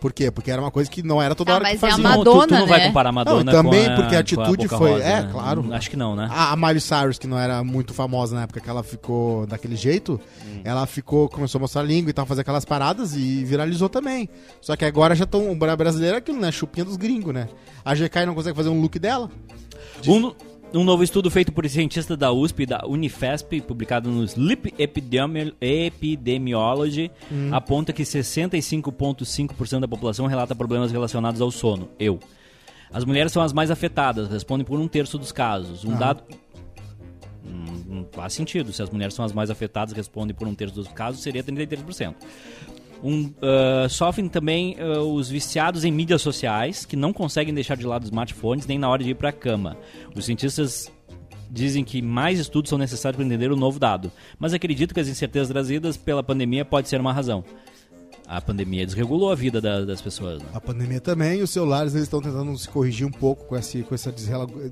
Por quê? Porque era uma coisa que não era toda Ah, hora que mas é a fazia. Não, tu- Madonna, tu, não vai né? comparar a Madonna Não, também com a, porque a atitude Boca foi- Rosa, é, né? claro. Hum, Acho que não, né? A, a Miley Cyrus, que não era muito famosa na época que ela ficou daquele jeito, Hum. ela ficou, começou a mostrar a língua e tal, fazer aquelas paradas e viralizou também. Só que agora já estão. O brasileiro é aquilo, né? Chupinha dos gringos, né? A GK não consegue fazer um look dela. Um, um novo estudo feito por cientistas da USP e da Unifesp, publicado no Sleep Epidemi- Epidemiology, Hum. aponta que 65,5% da população relata problemas relacionados ao sono. Eu. As mulheres são as mais afetadas, respondem por um terço dos casos. Um dado. Hum, Não faz sentido. Se as mulheres são as mais afetadas, respondem por um terço dos casos, seria 33%. Um, ah, sofrem também ah, os viciados em mídias sociais, que não conseguem deixar de lado os smartphones nem na hora de ir para a cama. Os cientistas dizem que mais estudos são necessários para entender o novo dado, mas acredito que as incertezas trazidas pela pandemia pode ser uma razão. A pandemia desregulou a vida da- das pessoas. né? A pandemia também, os celulares eles estão tentando se corrigir um pouco com esse, com esse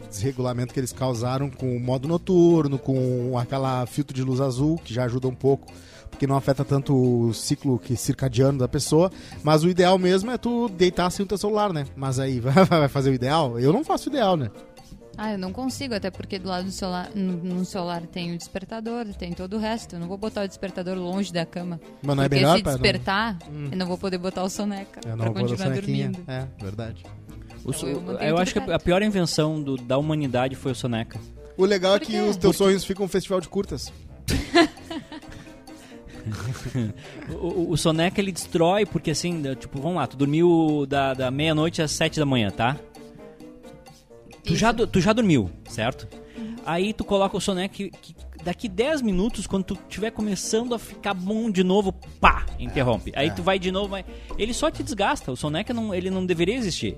desregulamento que eles causaram com o modo noturno, com aquela filtro de luz azul, que já ajuda um pouco, porque não afeta tanto o ciclo que circadiano da pessoa. Mas o ideal mesmo é tu deitar sem o teu celular, né? Mas aí [laughs] vai vai fazer o ideal? Eu não faço o ideal, né? Ah, eu não consigo, até porque do lado do celular, no, no celular tem o despertador, tem todo o resto. Eu não vou botar o despertador longe da cama. Mas não é porque melhor se pra não- despertar, eu não vou poder botar o soneca Eu pra não vou dar continuar dormindo. É, verdade. O so- eu eu acho que a- pior invenção do- da humanidade foi o soneca. O legal é que os teus sonhos ficam um festival de curtas. [laughs] [laughs] O, o- o soneca ele destrói, porque assim, tipo, vamos lá, tu dormiu da, da meia-noite às sete da manhã, tá? Tu já, tu já dormiu, certo? Aí tu coloca o soneca que, que daqui 10 minutos, quando tu estiver começando a ficar bom de novo, pá, interrompe. Aí tu vai de novo, vai... ele só te desgasta. O soneca não, ele não deveria existir.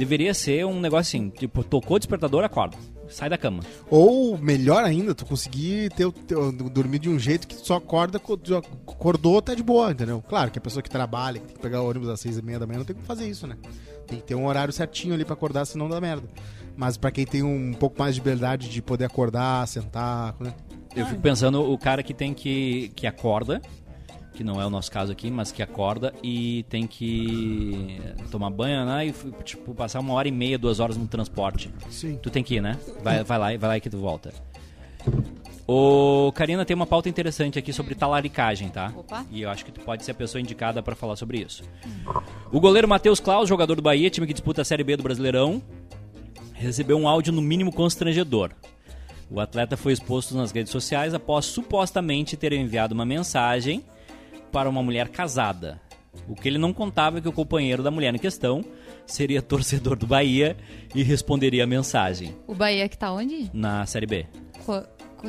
Deveria ser um negócio assim, tipo, tocou o despertador, acorda. Sai da cama. Ou, melhor ainda, tu conseguir ter, ter dormir de um jeito que tu só acorda, acordou, tá de boa, entendeu? Claro que a pessoa que trabalha, que tem que pegar o ônibus às seis e meia da manhã, não tem como fazer isso, né? Tem que ter um horário certinho ali pra acordar, senão dá merda. Mas pra quem tem um pouco mais de liberdade de poder acordar, sentar, né? Eu fico pensando o cara que tem que. que acorda, que não é o nosso caso aqui, mas que acorda e tem que tomar banho, né? E tipo, passar uma hora e meia, duas horas no transporte. Sim. Tu tem que ir, né? Vai, vai lá, e- vai lá e que tu volta. O Karina tem uma pauta interessante aqui sobre talaricagem, tá? Opa. E eu acho que tu pode ser a pessoa indicada pra falar sobre isso. O goleiro Matheus Klaus, jogador do Bahia, time que disputa a Série B do Brasileirão, recebeu um áudio no mínimo constrangedor. O atleta foi exposto nas redes sociais após supostamente ter enviado uma mensagem para uma mulher casada. O que ele não contava é que o companheiro da mulher em questão seria torcedor do Bahia e responderia a mensagem O Bahia que tá onde? na Série B. Co-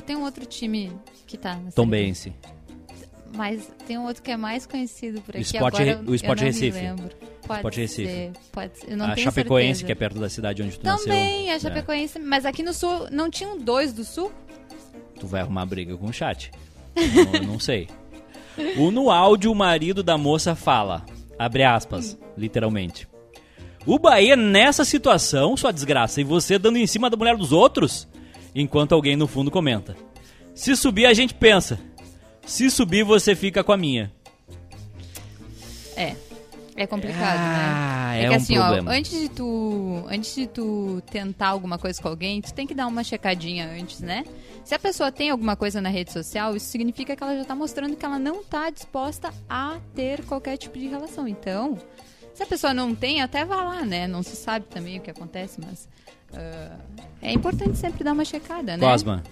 Tem um outro time que tá na Tom Série B. Bense. Mas tem um outro que é mais conhecido por aqui. Sport agora o Sport Recife. Pode Sport ser, Recife. Pode ser. Eu não a tenho Chapecoense, certeza. que é perto da cidade onde tu nasceu. Também, a É. Chapecoense. Mas aqui no Sul, não tinham dois do Sul? Tu vai arrumar briga com o chat. não, [laughs] eu não sei. O no áudio, o marido da moça fala, abre aspas, literalmente. O Bahia nessa situação, sua desgraça, e você dando em cima da mulher dos outros? Enquanto alguém no fundo comenta. Se subir, a gente pensa. Se subir, você fica com a minha. É. É complicado, Ah, né? é que um assim, problema. ó, antes de tu, antes de tu tentar alguma coisa com alguém, tu tem que dar uma checadinha antes, né? Se a pessoa tem alguma coisa na rede social, isso significa que ela já tá mostrando que ela não tá disposta a ter qualquer tipo de relação. Então, se a pessoa não tem, até vá lá, né? Não se sabe também o que acontece, mas ah, é importante sempre dar uma checada, né? Cosma,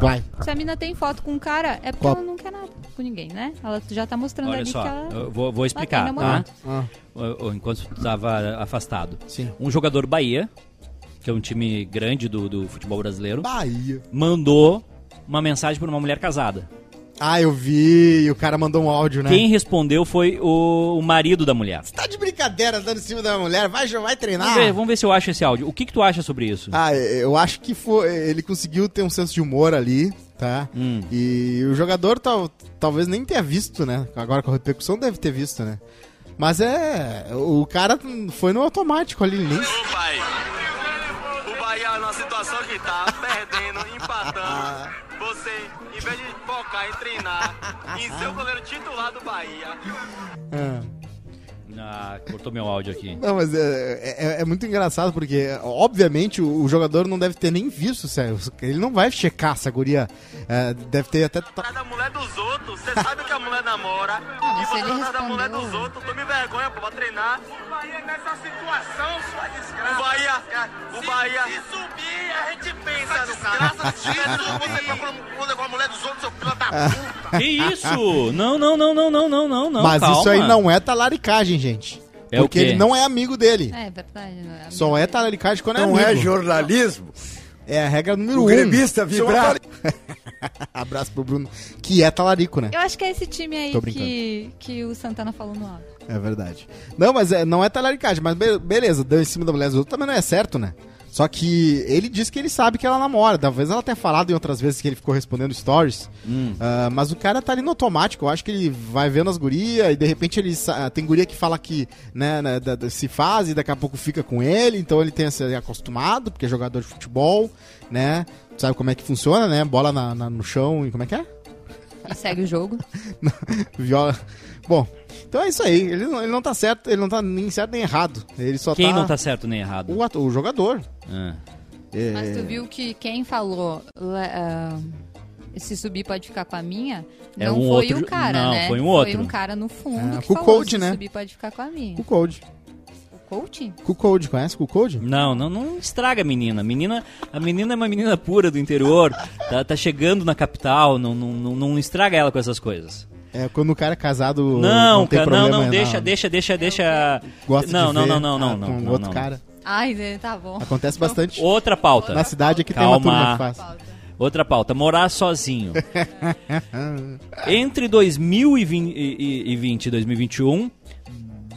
Vai. Se a mina tem foto com um cara, é porque Qual- ela não quer nada com ninguém, né? Ela já tá mostrando olha ali só, que ela... eu vou, vou explicar, tá? Ah, o- Enquanto tu estava afastado. sim. Um jogador Bahia, que é um time grande do, do futebol brasileiro, Bahia. mandou uma mensagem para uma mulher casada. Ah, eu vi. E o cara mandou um áudio, né? Quem respondeu foi o, o marido da mulher. Tá de brincadeira dando em cima da mulher? Vai, vai treinar. Vamos ver, vamos ver se eu acho esse áudio. O que, que tu acha sobre isso? Ah, eu acho que foi, ele conseguiu ter um senso de humor ali, tá? Hum. E o jogador tal, talvez nem tenha visto, né? Agora com a repercussão deve ter visto, né? Mas é. O cara foi no automático ali, nem. Ô pai, situação que tá, perdendo, empatando. [laughs] Você, em vez de focar em treinar, em ser o goleiro titular do Bahia, Ah. Cortou meu áudio aqui. Não, mas é, é, é muito engraçado porque, obviamente, o, o jogador não deve ter nem visto, sério. Ele não vai checar se a guria. é, deve ter até. da mulher dos outros, você sabe que a mulher namora, [laughs] Não, e se você tá da mulher dos outros, tome vergonha pô, pra treinar. O Bahia nessa situação, sua desgraça. O Bahia, o Bahia. Se subir, a gente pensa no cara. Se [laughs] você procura com a mulher dos outros, seu filho da puta. Que isso? Não, não, não, não, não, não, não, não. mas calma. isso aí não é talaricagem, gente. É o porque ele não é amigo dele. É verdade, não é? Só é talaricagem quando Não é é amigo. jornalismo. É a regra número O um. gremista vibrar. [laughs] Abraço pro Bruno. Que é talarico, né? Eu acho que é esse time aí que, que o Santana falou no áudio. É verdade. Não, mas é, não é talaricagem, mas be- beleza, deu em cima da mulher dos outros também não é certo, né? Só que ele disse que ele sabe que ela namora. Talvez ela tenha falado em outras vezes que ele ficou respondendo stories. Hum. Ah, mas o cara tá ali no automático. Eu acho que ele vai vendo as gurias e de repente ele sa- tem guria que fala que né, né, da- da- se faz e daqui a pouco fica com ele. Então ele tem se acostumado, porque é jogador de futebol, né? Sabe como é que funciona, né? Bola na- na- no chão e como é que é? E segue o jogo. [laughs] Viola. Bom, então é isso aí. Ele não, ele não tá certo, ele não tá nem certo nem errado. Ele só Quem tá. não tá certo nem errado? O, ator- o jogador. Ah. É, Mas tu viu que quem falou le- ah, se subir pode ficar com a minha, É não um foi outro- o cara, não, né? foi um outro. Foi um cara no fundo Ah, que o falou coach, se né? subir pode ficar com a minha. O Code. O coach? Com o Code, conhece o Code? Não, não, não estraga a menina. A menina, a menina é uma menina pura do interior, tá, tá chegando na capital, não, não, não, não estraga ela com essas coisas. É, quando o cara é casado. Não, cara, não, problema, não, deixa, deixa, deixa, deixa. Gosta não, de não, ver, não, não, não, ah, não, com não, outro não. cara. Ai, tá bom. Acontece bastante. Outra pauta. Na cidade aqui Calma. tem uma turma que faz. Outra pauta, morar sozinho. [laughs] Entre 2020 e 2021,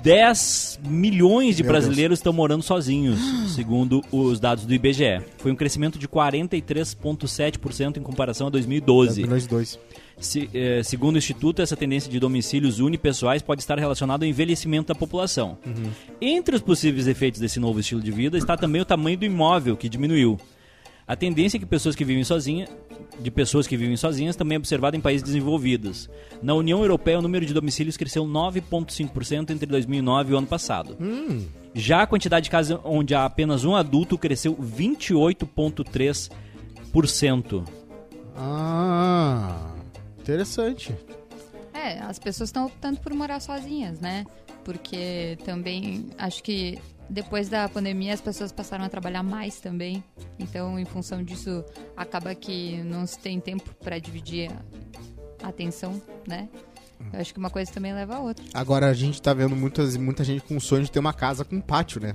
10 milhões de Meu brasileiros estão morando sozinhos, segundo os dados do IBGE. Foi um crescimento de 43,7% em comparação a 2012. milhões de dois. Se- eh, segundo o Instituto, essa tendência de domicílios unipessoais pode estar relacionada ao envelhecimento da população. Entre os possíveis efeitos desse novo estilo de vida está também o tamanho do imóvel, que diminuiu. A tendência é que pessoas que vivem sozinhas, de pessoas que vivem sozinhas também é observada em países desenvolvidos. Na União Europeia, o número de domicílios cresceu 9,5% entre 2009 e o ano passado. Já a quantidade de casas onde há apenas um adulto cresceu 28,3%. Ah, interessante. É, as pessoas estão optando por morar sozinhas, né? Porque também acho que depois da pandemia as pessoas passaram a trabalhar mais também. Então, em função disso, acaba que não se tem tempo para dividir a atenção, né? Eu acho que uma coisa também leva a outra. Agora a gente tá vendo muitas, muita gente com sonho de ter uma casa com pátio, né?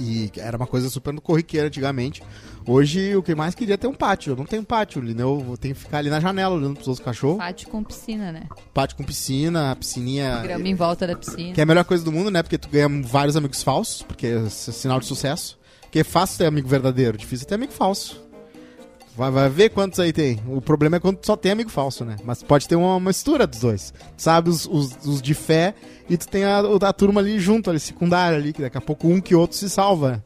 E era uma coisa super corriqueira antigamente. Hoje o que mais queria é ter um pátio. Eu não tenho pátio, entendeu? Eu tenho que ficar ali na janela olhando pros outros cachorros. Pátio com piscina, né? Pátio com piscina, piscininha. Grama em volta da piscina. Que é a melhor coisa do mundo, né? Porque tu ganha vários amigos falsos, porque é sinal de sucesso. Porque é fácil ter amigo verdadeiro, difícil é ter amigo falso. Vai, vai ver quantos aí tem. O problema é quando só tem amigo falso, né? Mas pode ter uma mistura dos dois. Tu sabe os, os, os de fé e tu tem a, da turma ali junto, ali, secundária ali, que daqui a pouco um que outro se salva.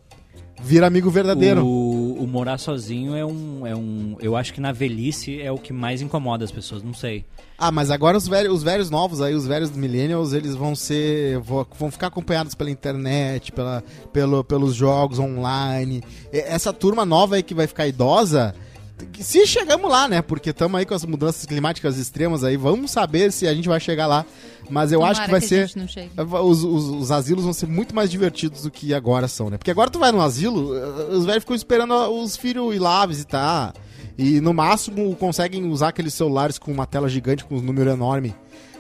Vira amigo verdadeiro. O, o morar sozinho é um, é um. Eu acho que na velhice é o que mais incomoda as pessoas, não sei. Ah, mas agora os velhos, os velhos novos aí, os velhos millennials, eles vão ser. vão ficar acompanhados pela internet, pela, pelo, pelos jogos online. Essa turma nova aí que vai ficar idosa. Que- Se chegamos lá, né? Porque estamos aí com as mudanças climáticas extremas aí. Vamos saber se a gente vai chegar lá. Mas eu acho que Tomara vai a ser. Os, os- os asilos vão ser muito mais divertidos do que agora são, né? Porque agora tu vai no asilo, eh, os velhos ficam esperando os filhos ir lá visitar. E no máximo conseguem usar aqueles celulares com uma tela gigante com um número enorme.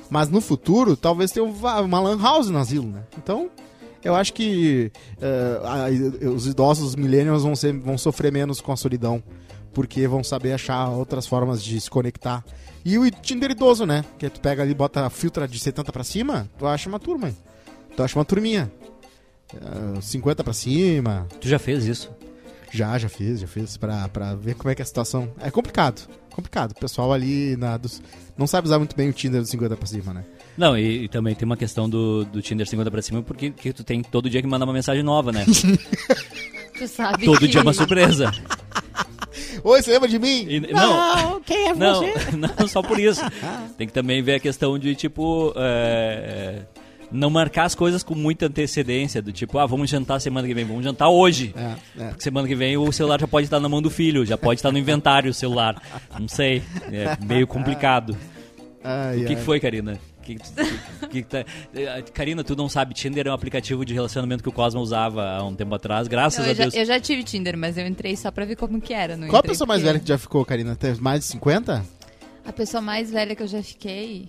Mas no futuro, talvez tenha uma lan house no asilo, né? Então, eu acho que a- os idosos, os millennials vão, ser, vão sofrer menos com a solidão. Porque vão saber achar outras formas de se conectar. E o Tinder idoso, né? Que tu pega ali e bota filtra de 70 pra cima, tu acha uma turma. Tu acha uma turminha. Ah, 50 pra cima. Tu já fez isso? Já, já fiz, já fiz. Pra, pra ver como é que é a situação. É complicado. Complicado. O pessoal ali na, dos, não sabe usar muito bem o Tinder dos 50 pra cima, né? Não, e, e também tem uma questão do, do Tinder 50 pra cima, porque que tu tem todo dia que mandar uma mensagem nova, né? [laughs] Tu sabe todo que... dia é uma surpresa. [laughs] Oi, você lembra de mim? E- não, quem é não, [laughs] não, só por isso. Tem que também ver a questão de, tipo, é, não marcar as coisas com muita antecedência, do tipo, ah, vamos jantar semana que vem, vamos jantar hoje. É, é. Porque semana que vem o celular já pode estar na mão do filho, já pode estar no inventário o celular. Não sei, é meio complicado. Ai, O que, ai. que foi, Karina? Que, que, que, que tá... Eh, Karina, tu não sabe, Tinder é um aplicativo de relacionamento que o Cosma usava há um tempo atrás, graças Não, a já, Deus. eu já tive Tinder, mas eu entrei só pra ver como que era. Não Qual a pessoa mais porque- velha que já ficou, Karina? Teve mais de 50? A pessoa mais velha que eu já fiquei...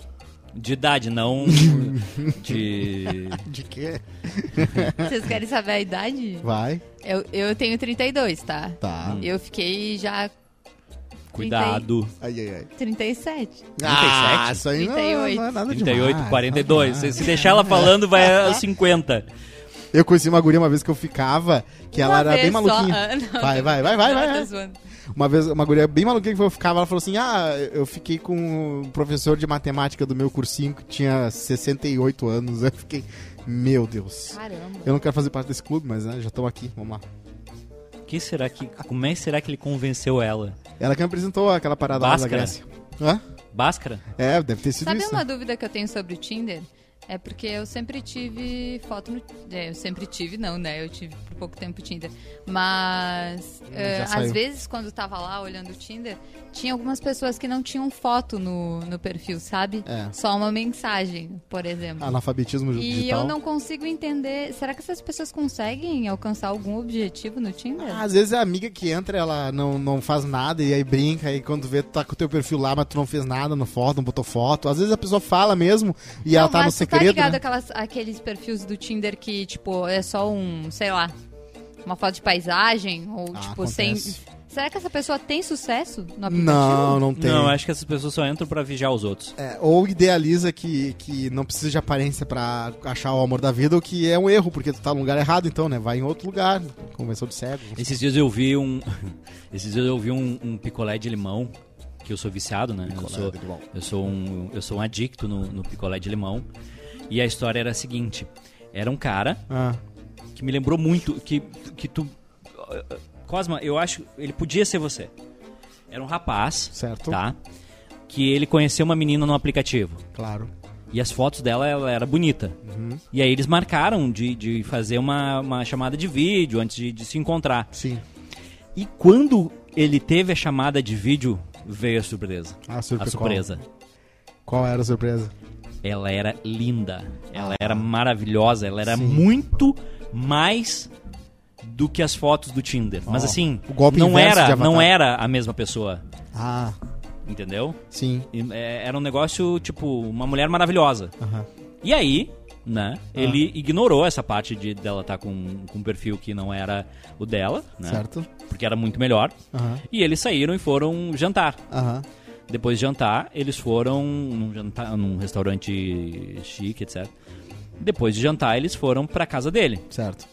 De idade, não [laughs] de... De quê? Vocês querem saber a idade? Vai. Eu, eu tenho 32, tá? Tá. Eu fiquei já Cuidado. Ai, ai, ai. 37. Ah, isso aí não, 38. não é nada 38, demais, 42. nada Se, se deixar ela falando, vai [laughs] a 50. Eu conheci uma guria uma vez que eu ficava, que ela Uma era vez bem só. maluquinha. Ah, não. Vai, vai, vai, vai, vai. tô vai. Uma vez, uma guria bem maluquinha que eu ficava, ela falou assim: Ah, eu fiquei com um professor de matemática do meu cursinho que tinha 68 anos. Eu fiquei, meu Deus. Caramba. Eu não quero fazer parte desse clube, mas né, já estamos aqui, vamos lá. Que será que, como é que será que ele convenceu ela? Ela que me apresentou aquela parada lá da. Grécia. Hã? Bhaskara? É, deve ter sido Sabe isso. uma dúvida que eu tenho sobre o Tinder? É porque eu sempre tive foto no. É, eu sempre tive, não, né? Eu tive por pouco tempo Tinder. Mas. saiu. às vezes, quando eu tava lá olhando o Tinder, tinha algumas pessoas que não tinham foto no, no perfil, sabe? É. Só uma mensagem, por exemplo. Analfabetismo E digital. eu não consigo entender. Será que essas pessoas conseguem alcançar algum objetivo no Tinder? Ah, Às vezes a amiga que entra, ela não, não faz nada e aí brinca, e quando vê, tu tá com o teu perfil lá, mas tu não fez nada no foto, não botou foto. Às vezes a pessoa fala mesmo e ela Não, tá no tu segredo. Tá ligado né? aquelas, aqueles perfis do Tinder que, tipo, é só um, sei lá, uma foto de paisagem, ou, Ah, tipo, sem, acontece. Será que essa pessoa tem sucesso no aplicativo? Não, não tem. Não, acho que essas pessoas só entram pra vigiar os outros. É, ou idealiza que, que não precisa de aparência pra achar o amor da vida, ou que é um erro, porque tu tá no lugar errado, então, né? Vai em outro lugar, convenção de cego. Esses dias eu vi um. [laughs] Esses dias eu vi um, um picolé de limão, que eu sou viciado, né? Eu sou, de limão. eu sou um, eu sou um adicto no, no picolé de limão. E a história era a seguinte: era um cara Ah, que me lembrou muito que, que tu. Cosma, eu acho. Ele podia ser você. Era um rapaz, certo? tá? Que ele conheceu uma menina no aplicativo. Claro. E as fotos dela, ela era bonita. E aí eles marcaram de, de fazer uma, uma chamada de vídeo antes de, de se encontrar. Sim. E quando ele teve a chamada de vídeo, veio a surpresa. A surpresa. A surpresa. Qual era a surpresa? Ela era linda, ela era maravilhosa, ela era Ah. Sim. muito mais do que as fotos do Tinder. Mas Ó, assim, o golpe não inverso de era, Avatar. não era a mesma pessoa, Ah, entendeu? sim. E, é, Era um negócio tipo uma mulher maravilhosa. Aham. E aí, né, Ah. ele ignorou essa parte de dela estar com, com um perfil que não era o dela, né? Certo. Porque era muito melhor. Aham. E eles saíram e foram jantar. Aham. Depois de jantar, eles foram num, jantar, num restaurante chique, etc. Depois de jantar, eles foram pra casa dele. Certo.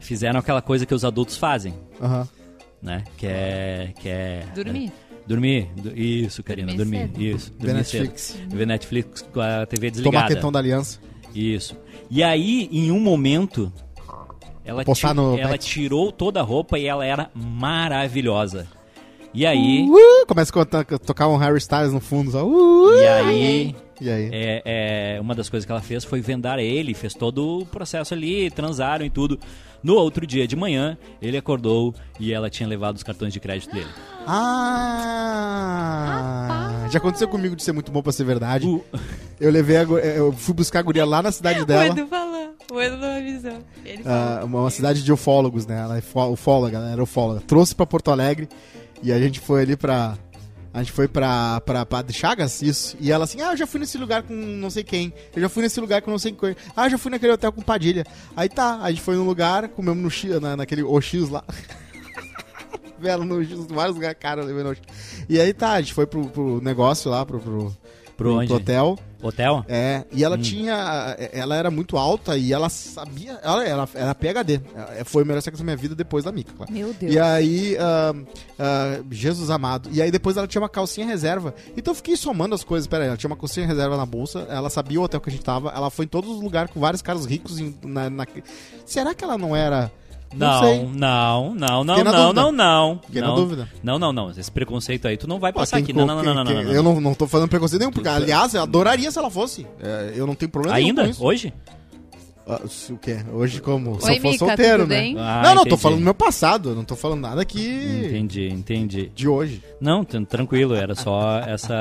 Fizeram aquela coisa que os adultos fazem, Aham. né? Que é. Que é Dormir. dormir. Du- Isso, Karina, Dormir dormir. cedo. Isso. Ver Dormir Netflix. cedo. Ver Netflix com a TV Tomar desligada. quentão da aliança. Isso. E aí, em um momento, ela, Postar ti- no ela tirou toda a roupa e ela era maravilhosa. E aí. Uh, começa a contar- tocar um Harry Styles no fundo. Só, uh, E aí. E aí? É, é, uma das coisas que ela fez foi vendar ele, fez todo o processo ali, transaram e tudo. No outro dia de manhã, ele acordou e ela tinha levado os cartões de crédito dele. Ah! Já aconteceu comigo de ser muito bom pra ser verdade. O- Eu levei a, gu- eu fui buscar a guria lá na cidade [laughs] O dela. Edu falou. O Edu não avisou. Ele Ah, falou. uma, uma cidade de ufólogos, né? Ela é fó- ufóloga, ela era ufóloga. Trouxe pra Porto Alegre e a gente foi ali pra. A gente foi pra, pra Padre Chagas, isso. E ela assim, ah, eu já fui nesse lugar com não sei quem. Eu já fui nesse lugar com não sei quem. Ah, eu já fui naquele hotel com Padilha. Aí tá, a gente foi num lugar, comemos no X, na, naquele OX lá. [laughs] Vela no X, vários lugares caros, levei no. E aí tá, a gente foi pro, pro negócio lá, pro, pro, Pro onde? hotel. Hotel? É, e ela tinha. Ela era muito alta e ela sabia. Ela era, era PHD. É, Foi o melhor sexo da minha vida depois da Mica, claro. Meu Deus. E aí, ah, ah, Jesus amado. E aí depois ela tinha uma calcinha reserva. Então eu fiquei somando as coisas. Pera aí, ela tinha uma calcinha reserva na bolsa. Ela sabia o hotel que a gente tava. Ela foi em todos os lugares com vários caras ricos. em- na, na- Será que ela não era. Não, não, não, não, não, não, não. Fiquei na não. dúvida. Não, não, não. Esse preconceito aí tu não vai passar aqui. Não, não, não, não, não, Eu não. não, tô fazendo preconceito nenhum, porque, aliás, eu adoraria se ela fosse. É, eu não tenho problema nenhum Ainda? Hoje? Ah, se o quê? Hoje como? se Oi, eu fosse Mica, solteiro, né? Ah, não, não, tô entendi. falando do meu passado. eu Não tô falando nada que. Entendi, entendi. De hoje. Não, tranquilo, era só [laughs] essa.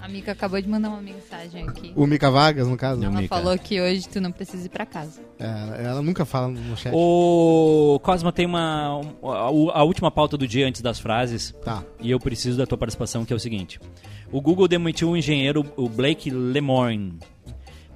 A Mica acabou de mandar uma mensagem aqui. O Mica Vargas, no caso. Ela Mica. falou que hoje tu não precisa ir pra casa. É, ela nunca fala no chat. O Cosma tem uma. um- a, a última pauta do dia antes das frases. Tá. E eu preciso da tua participação, que é o seguinte. O Google demitiu o engenheiro, o Blake Lemoine,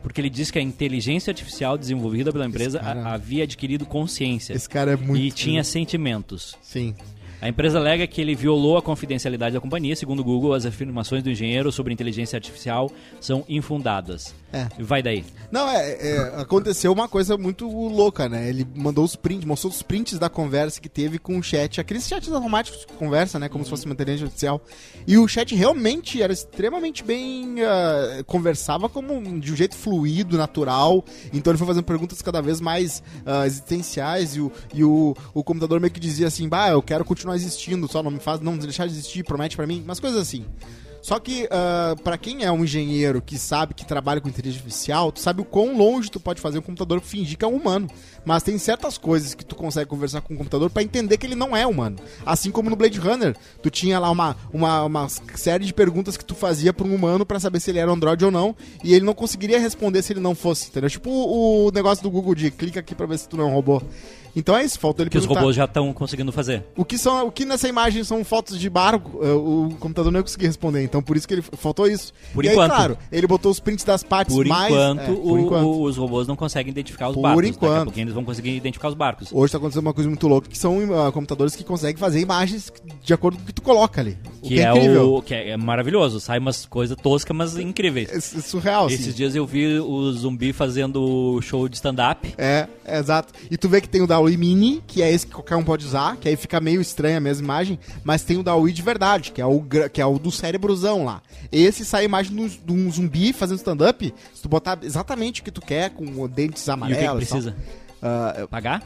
porque ele disse que a inteligência artificial desenvolvida pela empresa cara- havia adquirido consciência Esse cara é muito. e tinha sentimentos. Sim. A empresa alega que ele violou a confidencialidade da companhia. Segundo o Google, as afirmações do engenheiro sobre inteligência artificial são infundadas. É. Vai daí. Não, é, é, Aconteceu uma coisa muito louca, né? Ele mandou os prints, mostrou os prints da conversa que teve com o chat. Aqueles chats automáticos que conversa, né? Como se fosse uma inteligência artificial. E o chat realmente era extremamente bem. ah, conversava como de um jeito fluido, natural. Então ele foi fazendo perguntas cada vez mais ah, existenciais. E, o, e o, o computador meio que dizia assim: Bah, eu quero continuar existindo, só não me faz não deixar de existir, promete pra mim. Umas coisas assim. Só que, ah, pra quem é um engenheiro que sabe que trabalha com inteligência artificial, tu sabe o quão longe tu pode fazer o computador fingir que é um humano. Mas tem certas coisas que tu consegue conversar com o computador pra entender que ele não é humano. Assim como no Blade Runner, tu tinha lá uma, uma, uma série de perguntas que tu fazia pra um humano pra saber se ele era um androide ou não, e ele não conseguiria responder se ele não fosse, entendeu? Tipo o negócio do Google de clica aqui pra ver se tu não é um robô. Então é isso, faltou ele Que os perguntar. robôs já estão conseguindo fazer. O que, são, o que nessa imagem são fotos de barco, eh, o computador não ia conseguir responder, então por isso que ele faltou isso. Por e enquanto. aí, claro, ele botou os prints das partes Por mais... enquanto, é, por o- enquanto. o- os robôs não conseguem identificar os Por barcos. Daqui a enquanto. pouquinho eles vão conseguir identificar os barcos. Hoje tá acontecendo uma coisa muito louca, que são ah, computadores que conseguem fazer imagens de acordo com o que tu coloca ali. Que, que, é, é o que é, é maravilhoso. Sai umas coisas toscas, mas incríveis. É, su- surreal, assim. Esses dias eu vi o zumbi fazendo show de stand-up. É, é, exato. E tu vê que tem o DAWI Mini, que é esse que qualquer um pode usar, que aí fica meio estranha a mesma imagem, mas tem o DAWI de verdade, que é o, que é o do cérebrozão lá. Esse sai a imagem de um zumbi fazendo stand-up, se tu botar exatamente o que tu quer, com dentes E o amarelos. que, que precisa? Ah, Pagar?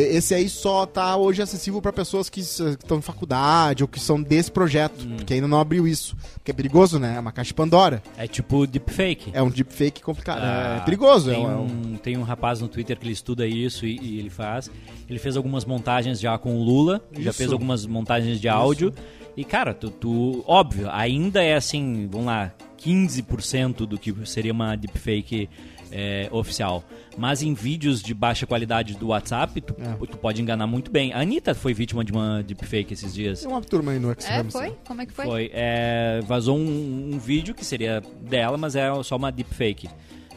Esse aí só tá hoje acessível pra pessoas que estão em faculdade ou que são desse projeto, Hum. porque ainda não abriu isso. Porque é perigoso, né? É uma caixa de Pandora. É tipo deepfake. É um deepfake complicado. Ah, é perigoso. Tem é um- um, tem um rapaz no Twitter que ele estuda isso e, e ele faz. Ele fez algumas montagens já com o Lula, já Isso. fez algumas montagens de áudio. E, cara, tu, tu- óbvio, ainda é assim, vamos lá, 15% do que seria uma deepfake é, oficial. Mas em vídeos de baixa qualidade do WhatsApp, tu, É. tu pode enganar muito bem. A Anitta foi vítima de uma deepfake esses dias. Tem uma turma aí no É, X-Rams. foi? Como é que foi? Foi. é, vazou um, um vídeo que seria dela, mas é só uma deepfake.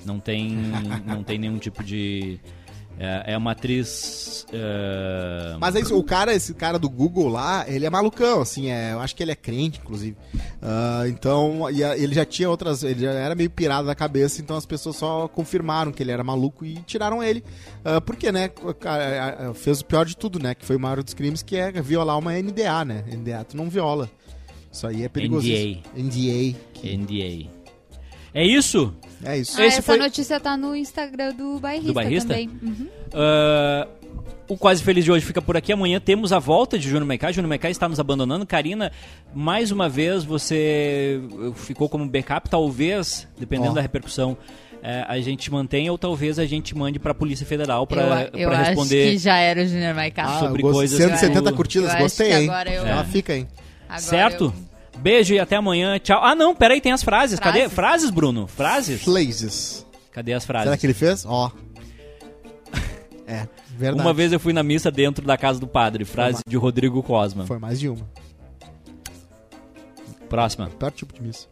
Não tem, [laughs] não tem nenhum tipo de. É, é uma atriz. é, Mas é isso, o cara, esse cara do Google lá, ele é malucão, assim, é, eu acho que ele é crente, inclusive. Ah, então, e a- ele já tinha outras, ele já era meio pirado da cabeça, então as pessoas só confirmaram que ele era maluco e tiraram ele. Ah, porque, né, fez o pior de tudo, né, que foi o maior dos crimes, que é violar uma NDA, né, NDA tu não viola. Isso aí é perigoso. NDA. NDA. NDA. É isso? É isso. Ah, essa foi- notícia tá no Instagram do Bairrista, Do Bairrista? também. Uhum. Ah, o Quase Feliz de hoje fica por aqui. Amanhã temos a volta de Júnior Maicá. Júnior Maicá está nos abandonando. Karina, mais uma vez você ficou como backup. Talvez, dependendo Ó. da repercussão, eh, a gente mantenha ou talvez a gente mande para a Polícia Federal para responder. acho que já era o Junior Maiká. Ah, sobre coisas 170 que- curtidas, Eu acho gostei, que hein? agora eu- Ela fica, hein? Agora certo? eu- Beijo e até amanhã. Tchau. Ah, não, peraí, tem as frases. Cadê? Frases? Frases, Bruno? Frases? Flazes. Cadê as frases? Será que ele fez? Ó. [laughs] É, verdade. Uma vez eu fui na missa dentro da casa do padre. Frase de Rodrigo Cosma. Foi mais de uma. Próxima. Pior tipo de missa.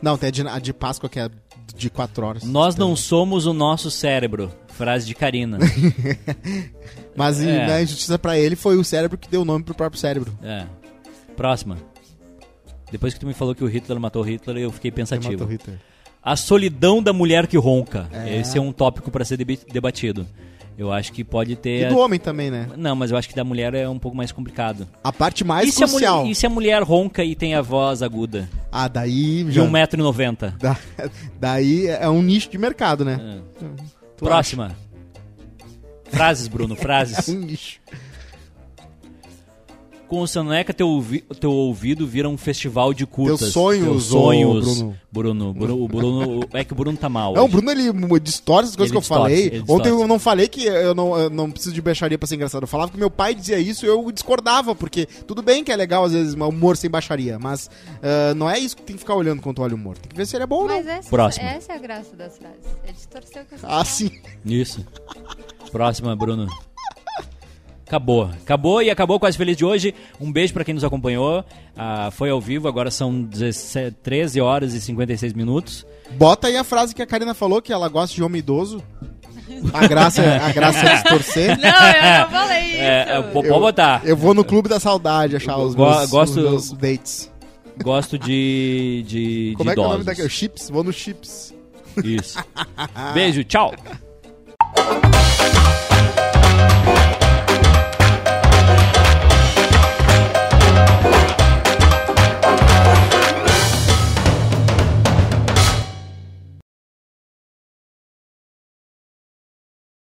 Não, tem a de, a de Páscoa que é de 4 horas. Nós não somos o nosso cérebro. Frase de Karina. [laughs] Mas É. na injustiça pra ele foi o cérebro que deu o nome pro próprio cérebro. É. Próxima. Depois que tu me falou que o Hitler matou Hitler, eu fiquei pensativo. matou Hitler. A solidão da mulher que ronca. É. Esse é um tópico para ser debatido. Eu acho que pode E ter. do homem também, né? Não, mas eu acho que da mulher é um pouco mais complicado. A parte mais e, crucial. mulher, e se a mulher ronca e tem a voz aguda? Ah, daí. De já- 1,90m. [laughs] da- daí é um nicho de mercado, né? Tu Próxima. Frases, Bruno, frases. [laughs] É um nicho. Com o Soneca, teu, ouvi- teu ouvido vira um festival de curtas. Teus sonhos, Teus sonhos, Bruno. Bruno. Bruno, Bruno. É que o Bruno tá mal. [laughs] Não, o. Bruno ele distorce as coisas Ele que eu distorce, falei. Ontem eu não falei que eu não, eu não preciso de baixaria pra ser engraçado. Eu falava que meu pai dizia isso e eu discordava, porque tudo bem que é legal às vezes humor sem baixaria, mas ah, não é isso que tem que ficar olhando quando tu olha o humor. Tem que ver se ele é bom ou não. Mas essa, Próximo. essa é a graça das frases. É distorcer o que você Ah, sim. Isso. Próxima, Bruno. Acabou. Acabou e acabou com as Feliz de hoje. Um beijo pra quem nos acompanhou. Ah, foi ao vivo, agora são 17, 13 horas e 56 minutos. Bota aí a frase que a Karina falou, que ela gosta de homem idoso. A graça, a graça é distorcer. [laughs] Não, eu não falei isso. É, é, pode Eu- botar. Eu vou no clube da saudade achar Eu os go- meus, gosto- os meus dates. Gosto de, de, Como de é que é o nome daquele? Chips? Vou no Chips. Isso. Beijo, tchau. [laughs]